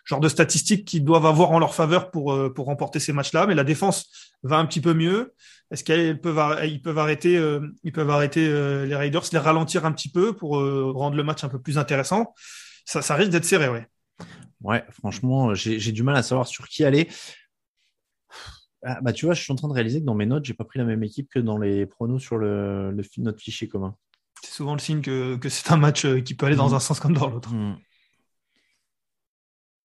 genre de statistiques qu'ils doivent avoir en leur faveur pour, euh, pour remporter ces matchs-là. Mais la défense va un petit peu mieux. Est-ce qu'ils peuvent, arrêter, euh, ils peuvent arrêter les Raiders, les ralentir un petit peu pour rendre le match un peu plus intéressant? Ça, risque d'être serré, ouais. Ouais, franchement, j'ai, du mal à savoir sur qui aller. Ah, bah, tu vois, je suis en train de réaliser que dans mes notes, j'ai pas pris la même équipe que dans les pronos sur le notre fichier commun. C'est souvent le signe que, que c'est un match euh, qui peut aller dans Mhm. un sens comme dans l'autre. Hmm.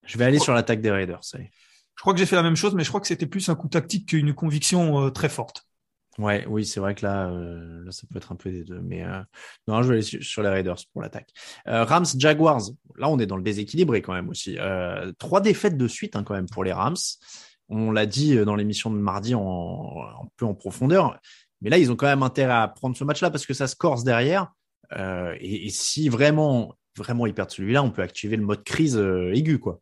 Je vais aller sur l'attaque des Raiders. allez. Je crois que j'ai fait la même chose, mais je crois que c'était plus un coup tactique qu'une conviction euh, très forte. Ouais, oui, c'est vrai que là, euh, là, ça peut être un peu des deux. Mais euh, non, je vais aller sur, sur les Raiders pour l'attaque. Rams, Jaguars. Là, on est dans le déséquilibré quand même aussi. Trois défaites de suite hein, quand même pour les Rams. On l'a dit dans l'émission de mardi en, un peu en profondeur. Mais là, ils ont quand même intérêt à prendre ce match-là parce que ça se corse derrière. Euh, et, et si vraiment, vraiment ils perdent celui-là, on peut activer le mode crise euh, aigu, quoi.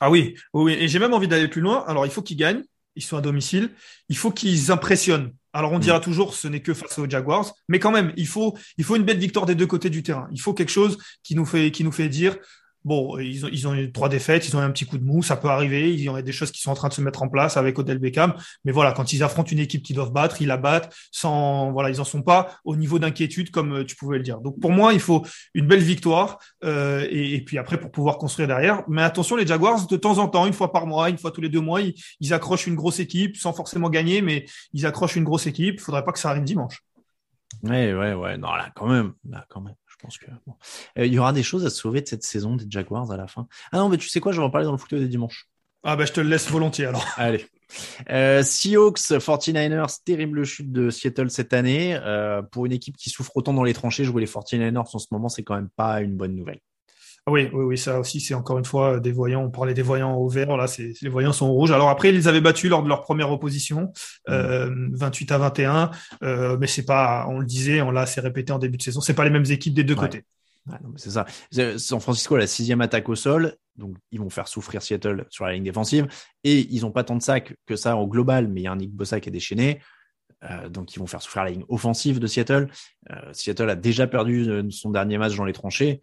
Ah oui, oui, oui. et j'ai même envie d'aller plus loin. Alors, il faut qu'ils gagnent, ils sont à domicile, il faut qu'ils impressionnent. Alors, on dira toujours, ce n'est que face aux Jaguars, mais quand même, il faut, il faut une belle victoire des deux côtés du terrain. Il faut quelque chose qui nous fait, qui nous fait dire, bon, ils ont, ils ont eu trois défaites, ils ont eu un petit coup de mou, ça peut arriver, il y a des choses qui sont en train de se mettre en place avec Odell Beckham, mais voilà, quand ils affrontent une équipe qu'ils doivent battre, ils la battent sans, voilà, ils en sont pas au niveau d'inquiétude comme euh, tu pouvais le dire. Donc, pour moi, il faut une belle victoire, euh, et, puis après, pour pouvoir construire derrière. Mais attention, les Jaguars, de temps en temps, une fois par mois, une fois tous les deux mois, ils, ils accrochent une grosse équipe sans forcément gagner, mais ils accrochent une grosse équipe. Faudrait pas que ça arrive dimanche. Ouais, ouais, ouais. Non, là, quand même. Là, quand même. Je pense que bon. Euh, il y aura des choses à sauver de cette saison des Jaguars à la fin. Ah non, mais tu sais quoi, je vais en parler dans le football des dimanches. Ah ben, je te le laisse volontiers alors. Allez. Euh, Seahawks, 49ers, terrible chute de Seattle cette année. Euh, pour une équipe qui souffre autant dans les tranchées, jouer les 49ers en ce moment, c'est quand même pas une bonne nouvelle. Ah oui, oui, oui, ça aussi, c'est encore une fois des voyants. On parlait des voyants au vert, là, c'est les voyants sont au rouge. Alors après, ils les avaient battus lors de leur première opposition, euh, 28 à 21, euh, mais c'est pas, on le disait, on l'a assez répété en début de saison, c'est pas les mêmes équipes des deux Ouais. côtés. Ouais, c'est ça. San Francisco a la sixième attaque au sol, donc ils vont faire souffrir Seattle sur la ligne défensive, et ils ont pas tant de sacs que ça au global, mais il y a un Nick Bossa qui est déchaîné. Euh, donc ils vont faire souffrir la ligne offensive de Seattle. Euh, Seattle a déjà perdu euh, son dernier match dans les tranchées.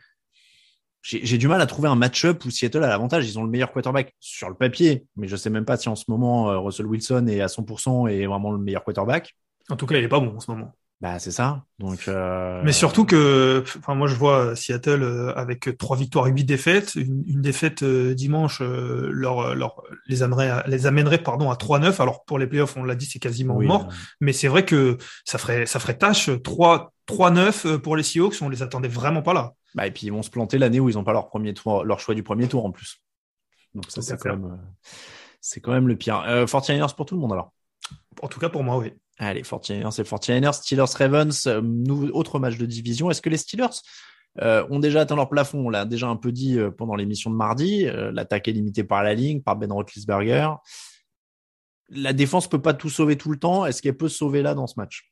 J'ai du mal à trouver un match-up où Seattle a l'avantage. Ils ont le meilleur quarterback sur le papier, mais je sais même pas si en ce moment euh, Russell Wilson est à 100% et vraiment le meilleur quarterback. En tout cas, il est pas bon en ce moment. Bah c'est ça. Donc euh, Mais surtout que, enfin, moi je vois Seattle euh, avec trois victoires et huit défaites. Une, une défaite euh, dimanche euh, leur, leur, les amènerait, à- les amènerait pardon à 3-9. Alors pour les playoffs, on l'a dit, c'est quasiment oui, mort. euh, Mais c'est vrai que ça ferait, ça ferait tâche. 3 3-9 euh, pour les Seahawks, on les attendait vraiment pas là. Bah, et puis ils vont se planter l'année où ils n'ont pas leur premier tour, leur choix du premier tour en plus. Donc ça, c'est quand même, euh, c'est quand même le pire. Euh, 49ers pour tout le monde alors? En tout cas pour moi, oui. Allez, 49ers, c'est 49ers. Steelers, Ravens, euh, autre match de division. Est-ce que les Steelers euh, ont déjà atteint leur plafond? On l'a déjà un peu dit euh, pendant l'émission de mardi. L'attaque est limitée par la ligne, par Ben Roethlisberger. La défense peut pas tout sauver tout le temps. Est-ce qu'elle peut sauver là dans ce match?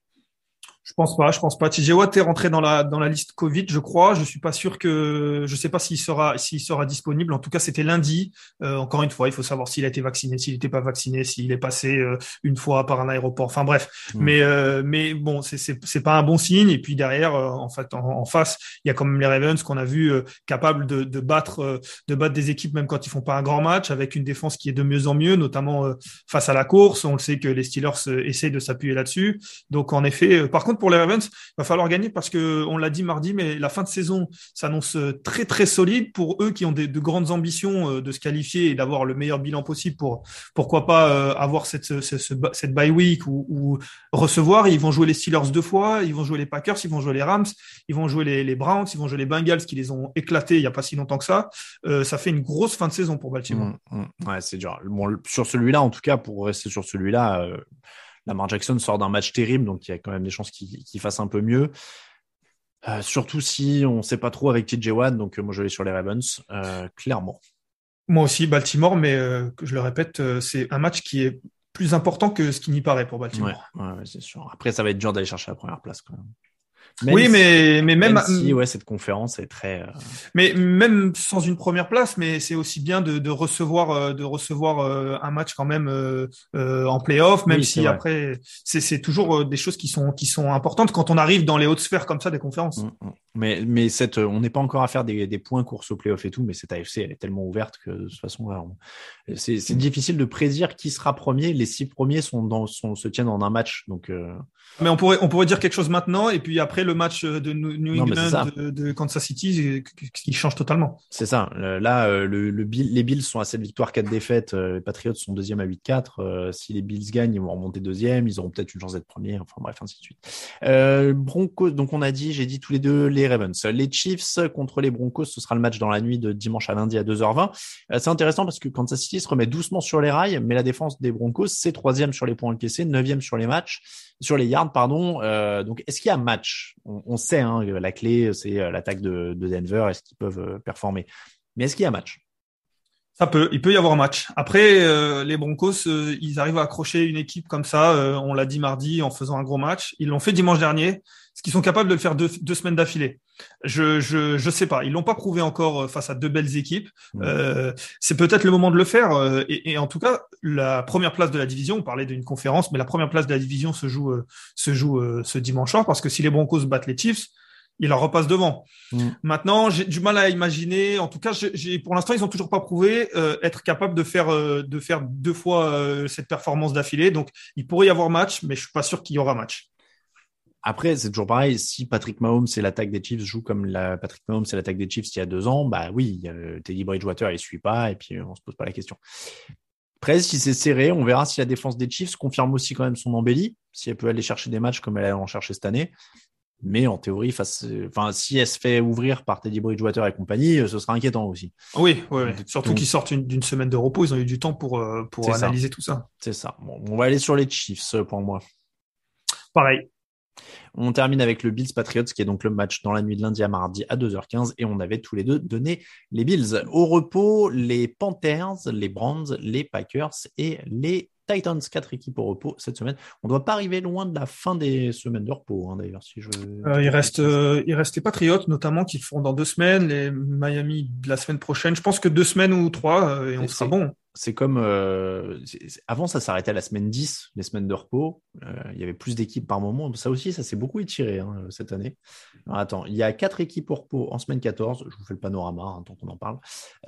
Je pense pas, je pense pas. TJ Watt est rentré dans la dans la liste Covid, je crois. Je suis pas sûr que, je sais pas s'il sera s'il sera disponible. En tout cas, c'était lundi. Euh, encore une fois, il faut savoir s'il a été vacciné, s'il n'était pas vacciné, s'il est passé euh, une fois par un aéroport. Enfin bref, Mm. mais euh, mais bon, c'est c'est c'est pas un bon signe. Et puis derrière, euh, en fait, en, en face, il y a quand même les Ravens qu'on a vu euh, capables de de battre euh, de battre des équipes même quand ils font pas un grand match, avec une défense qui est de mieux en mieux, notamment euh, face à la course. On le sait que les Steelers essaient de s'appuyer là-dessus. Donc en effet, euh, par contre pour les Ravens, il va falloir gagner parce que on l'a dit mardi, mais la fin de saison s'annonce euh, très très solide pour eux qui ont de grandes ambitions euh, de se qualifier et d'avoir le meilleur bilan possible pour pourquoi pas euh, avoir cette ce- ce- ce- cette bye week ou, recevoir. Ils vont jouer les Steelers deux fois, ils vont jouer les Packers, ils vont jouer les Rams, ils vont jouer les, Browns, ils vont jouer les Bengals qui les ont éclatés il y a pas si longtemps que ça. Ça fait une grosse fin de saison pour Baltimore. Mm, mm. Ouais, c'est dur. Bon, sur celui-là, en tout cas, pour rester sur celui-là, Lamar Jackson sort d'un match terrible, donc il y a quand même des chances qu'il fasse un peu mieux. Euh, surtout si on sait pas trop avec TJ Watt, donc euh, moi je vais sur les Ravens, euh, clairement. Moi aussi, Baltimore, mais je le répète, c'est un match qui est plus important que ce qui n'y paraît pour Baltimore. Ouais, ouais, ouais, c'est sûr. Après, ça va être dur d'aller chercher la première place quand même. Oui, si- mais, mais même, si, ouais, cette conférence est très. euh, mais même sans une première place, mais c'est aussi bien de, de recevoir, euh, de recevoir euh, un match quand même en playoff, même Oui, si vrai. après, c'est toujours des choses qui sont qui sont importantes quand on arrive dans les hautes sphères comme ça des conférences. Mm, mm. Mais, mais cette, on n'est pas encore à faire des, des points course au playoff et tout, mais cette AFC, elle est tellement ouverte que de toute façon, c'est difficile de prédire qui sera premier. Les six premiers sont dans, sont, se tiennent en un match, donc. euh, Mais on pourrait on pourrait dire quelque chose maintenant et puis après le match de New Non. England de, de Kansas City qui change totalement. C'est ça. Euh, Là, euh, le, le Bill- les Bills sont à 7 victoires, 4 défaites. euh, Les Patriots sont deuxième à 8-4. Euh, si les Bills gagnent, ils vont remonter deuxième. Ils auront peut-être une chance d'être premiers. Enfin bref, ainsi de suite. Euh, Broncos, donc on a dit, j'ai dit tous les deux les Ravens. Les Chiefs contre les Broncos, ce sera le match dans la nuit de dimanche à lundi à 2h20. Euh, c'est intéressant parce que Kansas City se remet doucement sur les rails, mais la défense des Broncos, c'est troisième sur les points encaissés, neuvième sur les matchs, sur les yards, pardon. Euh, donc, est-ce qu'il y a match on, sait, hein, la clé, c'est euh, l'attaque de, de Denver. Est-ce qu'ils peuvent euh, performer Mais est-ce qu'il y a match? Ça peut, il peut y avoir un match. Après, euh, les Broncos, ils arrivent à accrocher une équipe comme ça. on l'a dit mardi en faisant un gros match. Ils l'ont fait dimanche dernier. Est-ce qu'ils sont capables de le faire deux semaines d'affilée Je je je sais pas. Ils l'ont pas prouvé encore euh, face à deux belles équipes. Mm. Euh, c'est peut-être le moment de le faire. euh, et, et en tout cas, la première place de la division. On parlait d'une conférence, mais la première place de la division se joue euh, se joue euh, ce dimanche soir parce que si les Broncos battent les Chiefs, ils leur repassent devant. Mm. Maintenant, j'ai du mal à imaginer. En tout cas, j'ai- pour l'instant, ils ont toujours pas prouvé euh, être capables de faire euh, de faire deux fois euh, cette performance d'affilée. Donc, il pourrait y avoir match, mais je suis pas sûr qu'il y aura match. Après, c'est toujours pareil. Si Patrick Mahomes et l'attaque des Chiefs joue comme la Patrick Mahomes et l'attaque des Chiefs il y a deux ans, bah oui, euh, Teddy Bridgewater il suit pas et puis on se pose pas la question. Après, si c'est serré, on verra si la défense des Chiefs confirme aussi quand même son embellie, si elle peut aller chercher des matchs comme elle a en cherché cette année. Mais en théorie, face, enfin, si elle se fait ouvrir par Teddy Bridgewater et compagnie, euh, ce sera inquiétant aussi. Oui, oui, oui. surtout Donc- qu'ils sortent une- d'une semaine de repos. Ils ont eu du temps pour euh, pour C'est ça. analyser tout ça. C'est ça. Bon, on va aller sur les Chiefs pour moi. Pareil. On termine avec le Bills Patriots, qui est donc le match dans la nuit de lundi à mardi à 2h15. Et on avait tous les deux donné les Bills. Au repos, les Panthers, les Browns, les Packers et les Titans. Quatre équipes au repos cette semaine. On ne doit pas arriver loin de la fin des semaines de repos, hein, d'ailleurs. Si je... Euh, il reste euh, il reste les Patriots notamment qui le feront dans deux semaines. Les Miami de la semaine prochaine. Je pense que deux semaines ou trois euh, et on sera bon. C'est comme euh, avant ça s'arrêtait à la semaine 10, les semaines de repos. Euh, il y avait plus d'équipes par moment. Ça aussi, ça s'est beaucoup étiré hein, cette année. Alors, attends, il y a quatre équipes au repos en semaine 14. Je vous fais le panorama hein, tant qu'on en parle.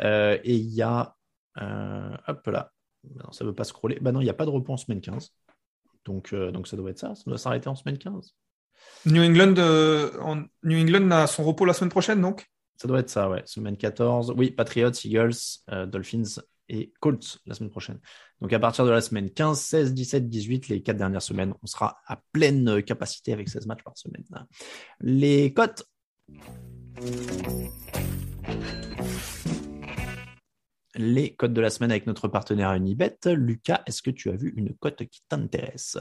Euh, et il y a euh, hop là. Non, ça veut pas scroller. Bah non, il n'y a pas de repos en semaine 15. Donc, euh, donc ça doit être ça. Ça doit s'arrêter en semaine 15. New England euh, en- New England a son repos la semaine prochaine donc? Ça doit être ça, ouais. Semaine 14. Oui, Patriots, Eagles, euh, Dolphins et Colts la semaine prochaine. Donc à partir de la semaine 15, 16, 17, 18, les quatre dernières semaines, on sera à pleine capacité avec 16 matchs par semaine. Les cotes. Les cotes de la semaine avec notre partenaire Unibet. Lucas, est-ce que tu as vu une cote qui t'intéresse?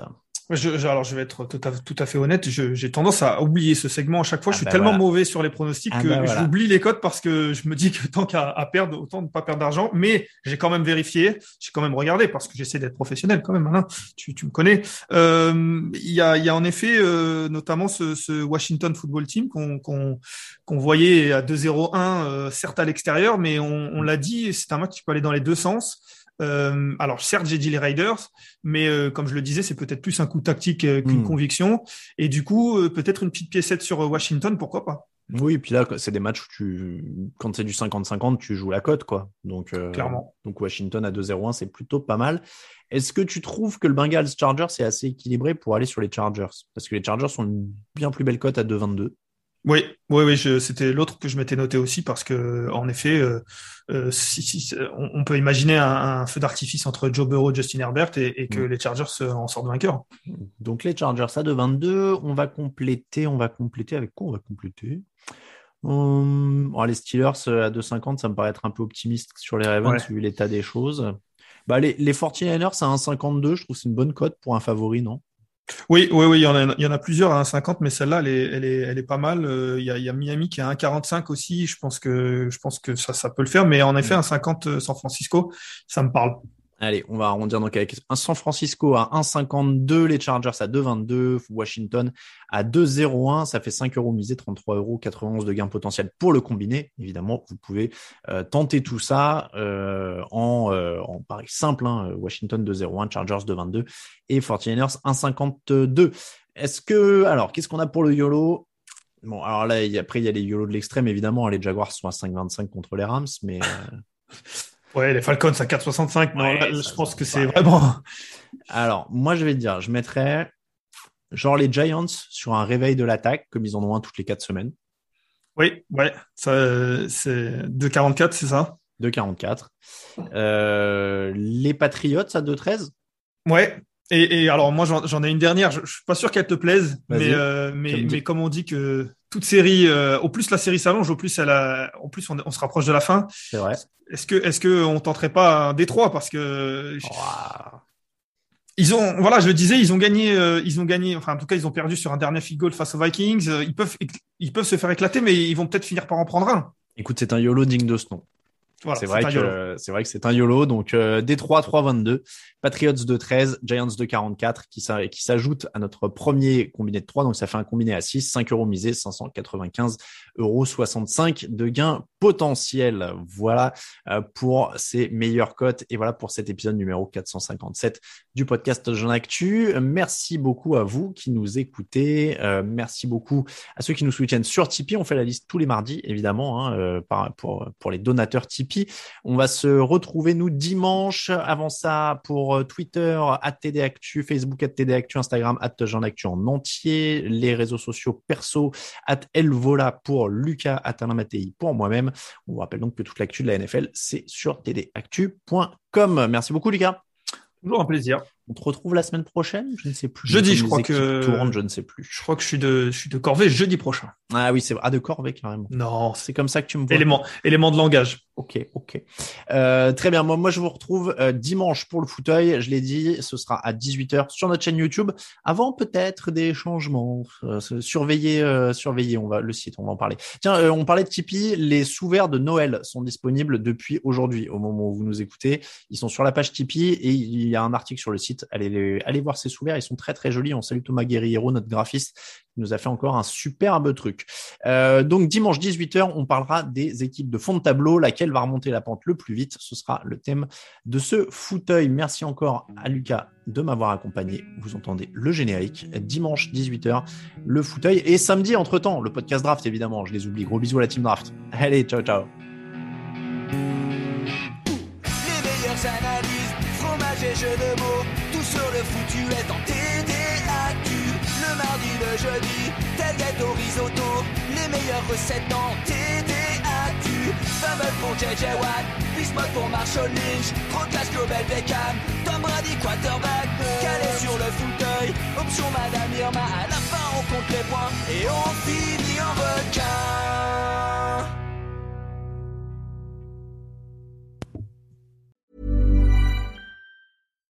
Je, je- alors je vais être tout à, tout à fait honnête, j'ai tendance à oublier ce segment à chaque fois. Ah je suis bah tellement voilà. mauvais sur les pronostics Ah que bah voilà. j'oublie les cotes parce que je me dis que tant qu'à à perdre, autant ne pas perdre d'argent. Mais j'ai quand même vérifié, j'ai quand même regardé parce que j'essaie d'être professionnel quand même. Alain. Tu, tu me connais. Euh, Il y, a, il y a en effet euh, notamment ce, ce Washington Football Team qu'on qu'on qu'on voyait à 2-0-1, euh, certes à l'extérieur, mais on, on l'a dit, c'est un match qui peut aller dans les deux sens. Euh, alors certes, j'ai dit les Raiders, mais euh, comme je le disais, c'est peut-être plus un coup tactique euh, qu'une Hmm. conviction. Et du coup, euh, peut-être une petite piécette sur Washington, pourquoi pas Oui, et puis là, c'est des matchs où tu, quand c'est du 50-50, tu joues la cote, quoi. Donc, euh, Clairement. Donc Washington à 2-0-1, c'est plutôt pas mal. Est-ce que tu trouves que le Bengals Chargers est assez équilibré pour aller sur les Chargers? Parce que les Chargers sont une bien plus belle cote à 2-22. Oui, oui, oui, c'était l'autre que je m'étais noté aussi parce que, en effet, euh, euh, si, si- on, on peut imaginer un, un feu d'artifice entre Joe Burrow et Justin Herbert et, et que Mm. les Chargers euh, en sortent vainqueurs. Donc les Chargers à 2-22. On va compléter, on va compléter avec quoi on va compléter? Hum, bon, Les Steelers à 2,50, ça me paraît être un peu optimiste sur les Ravens Ouais. vu l'état des choses. Bah, les, les 49ers à 1,52, je trouve que c'est une bonne cote pour un favori, non? Oui, oui, oui, il y en a, il y en a plusieurs à 1,50, mais celle-là, elle est, elle est, elle est pas mal. Euh, Il y a, il y a Miami qui est à 1,45 aussi. Je pense que, je pense que ça, ça peut le faire. Mais en effet, 1,50 euh, San Francisco, ça me parle. Allez, on va arrondir donc avec San Francisco à 1,52, les Chargers à 2,22, Washington à 2,01. Ça fait 5 euros misés, 33 euros, 91 de gain potentiel pour le combiné. Évidemment, vous pouvez euh, tenter tout ça euh, en, euh, en pari simple. Hein, Washington 2,01, Chargers 2,22 et 49ers 1,52. Est-ce que, alors, qu'est-ce qu'on a pour le YOLO? Bon, alors là, après, il y a les YOLO de l'extrême, évidemment. Les Jaguars sont à 5,25 contre les Rams, mais... Ouais, les Falcons à 4,65. Non, Ouais, là, ça, je pense que c'est vraiment. Alors, moi, je vais te dire, je mettrais genre les Giants sur un réveil de l'attaque, comme ils en ont un toutes les quatre semaines. Oui, ouais, ça, c'est 2,44, c'est ça? 2,44. Euh, les Patriots à 2,13 Ouais. Et, et, alors moi j'en ai une dernière, je, je suis pas sûr qu'elle te plaise, mais, euh, mais, mais comme on dit que toute série, euh, au plus la série s'allonge, au plus elle a, au plus on, on se rapproche de la fin. C'est vrai. Est-ce que est-ce que on tenterait pas un Détroit? Parce que ils ont voilà je le disais ils ont gagné euh, ils ont gagné enfin en tout cas ils ont perdu sur un dernier field goal face aux Vikings Euh, ils peuvent ils peuvent se faire éclater mais ils vont peut-être finir par en prendre un. Écoute, c'est un YOLO digne de ce nom. Voilà, c'est vrai que c'est vrai que c'est un YOLO. Donc euh, Détroit 3-22, Patriots 2-13, Giants 2-44 qui s'a- qui s'ajoute à notre premier combiné de 3. Donc ça fait un combiné à 6, 5 euros misés, 595 euros 65 de gains potentiels. Voilà euh, pour ces meilleures cotes et voilà pour cet épisode numéro 457 du podcast Jean Actu. Merci beaucoup à vous qui nous écoutez. Euh, merci beaucoup à ceux qui nous soutiennent sur Tipeee. On fait la liste tous les mardis, évidemment, hein, euh, pour, pour les donateurs Tipeee. On va se retrouver, nous, dimanche. Avant ça, pour Twitter, TD Facebook, TD Actu, Instagram, Jean Actu en entier, les réseaux sociaux perso, Elvola pour Lucas, Alain Mattei pour moi-même. On vous rappelle donc que toute l'actu de la NFL, c'est sur tdactu.com. Merci beaucoup, Lucas. Toujours un plaisir. On te retrouve la semaine prochaine? Je ne sais plus. Jeudi, je crois que- tournent, je ne sais plus. Je crois que je suis de je suis de corvée jeudi prochain. Ah oui, c'est ah de Corvée carrément. Non, C'est comme ça que tu me vois. élément élément de langage. Ok, ok. Euh, très bien. Moi, moi, je vous retrouve euh, dimanche pour le fauteuil. Je l'ai dit, ce sera à 18h sur notre chaîne YouTube. Avant peut-être des changements. Euh, surveillez, euh, surveillez. On va le site, on va en parler. Tiens, euh, on parlait de Tipeee. Les sous-verts de Noël sont disponibles depuis aujourd'hui, au moment où vous nous écoutez. Ils sont sur la page Tipeee et il y a un article sur le site. Allez, voir ces sous-verts. Ils sont très très jolis. On salue Thomas Guerriero, notre graphiste, qui nous a fait encore un superbe truc. Euh, donc dimanche 18h, on parlera des équipes de fond de tableau, laquelle va remonter la pente le plus vite? Ce sera le thème de ce fauteuil. Merci encore à Lucas de m'avoir accompagné. Vous entendez le générique. Dimanche 18h, le fauteuil. Et samedi, entre-temps, le podcast draft, évidemment. Je les oublie. Gros bisous à la team draft. Allez, ciao, ciao. Sur le foutu est en TDAQ. Le mardi, le jeudi, tailgate au risotto, les meilleures recettes en TDAQ. Fumble pour JJ Watt, Bismuth pour Marshall Lynch, Procast Global Beckham, Tom Brady quarterback, calé sur le fauteuil, option Madame Irma, à la fin on compte les points et on finit en requin.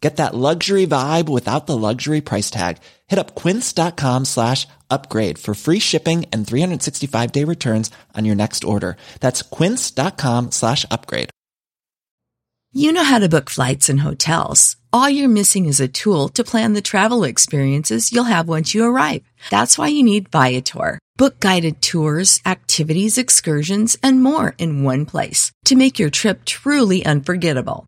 Get that luxury vibe without the luxury price tag. Hit up quince.com slash upgrade for free shipping and 365 day returns on your next order. That's quince.com slash upgrade. You know how to book flights and hotels. All you're missing is a tool to plan the travel experiences you'll have once you arrive. That's why you need Viator. Book guided tours, activities, excursions, and more in one place to make your trip truly unforgettable.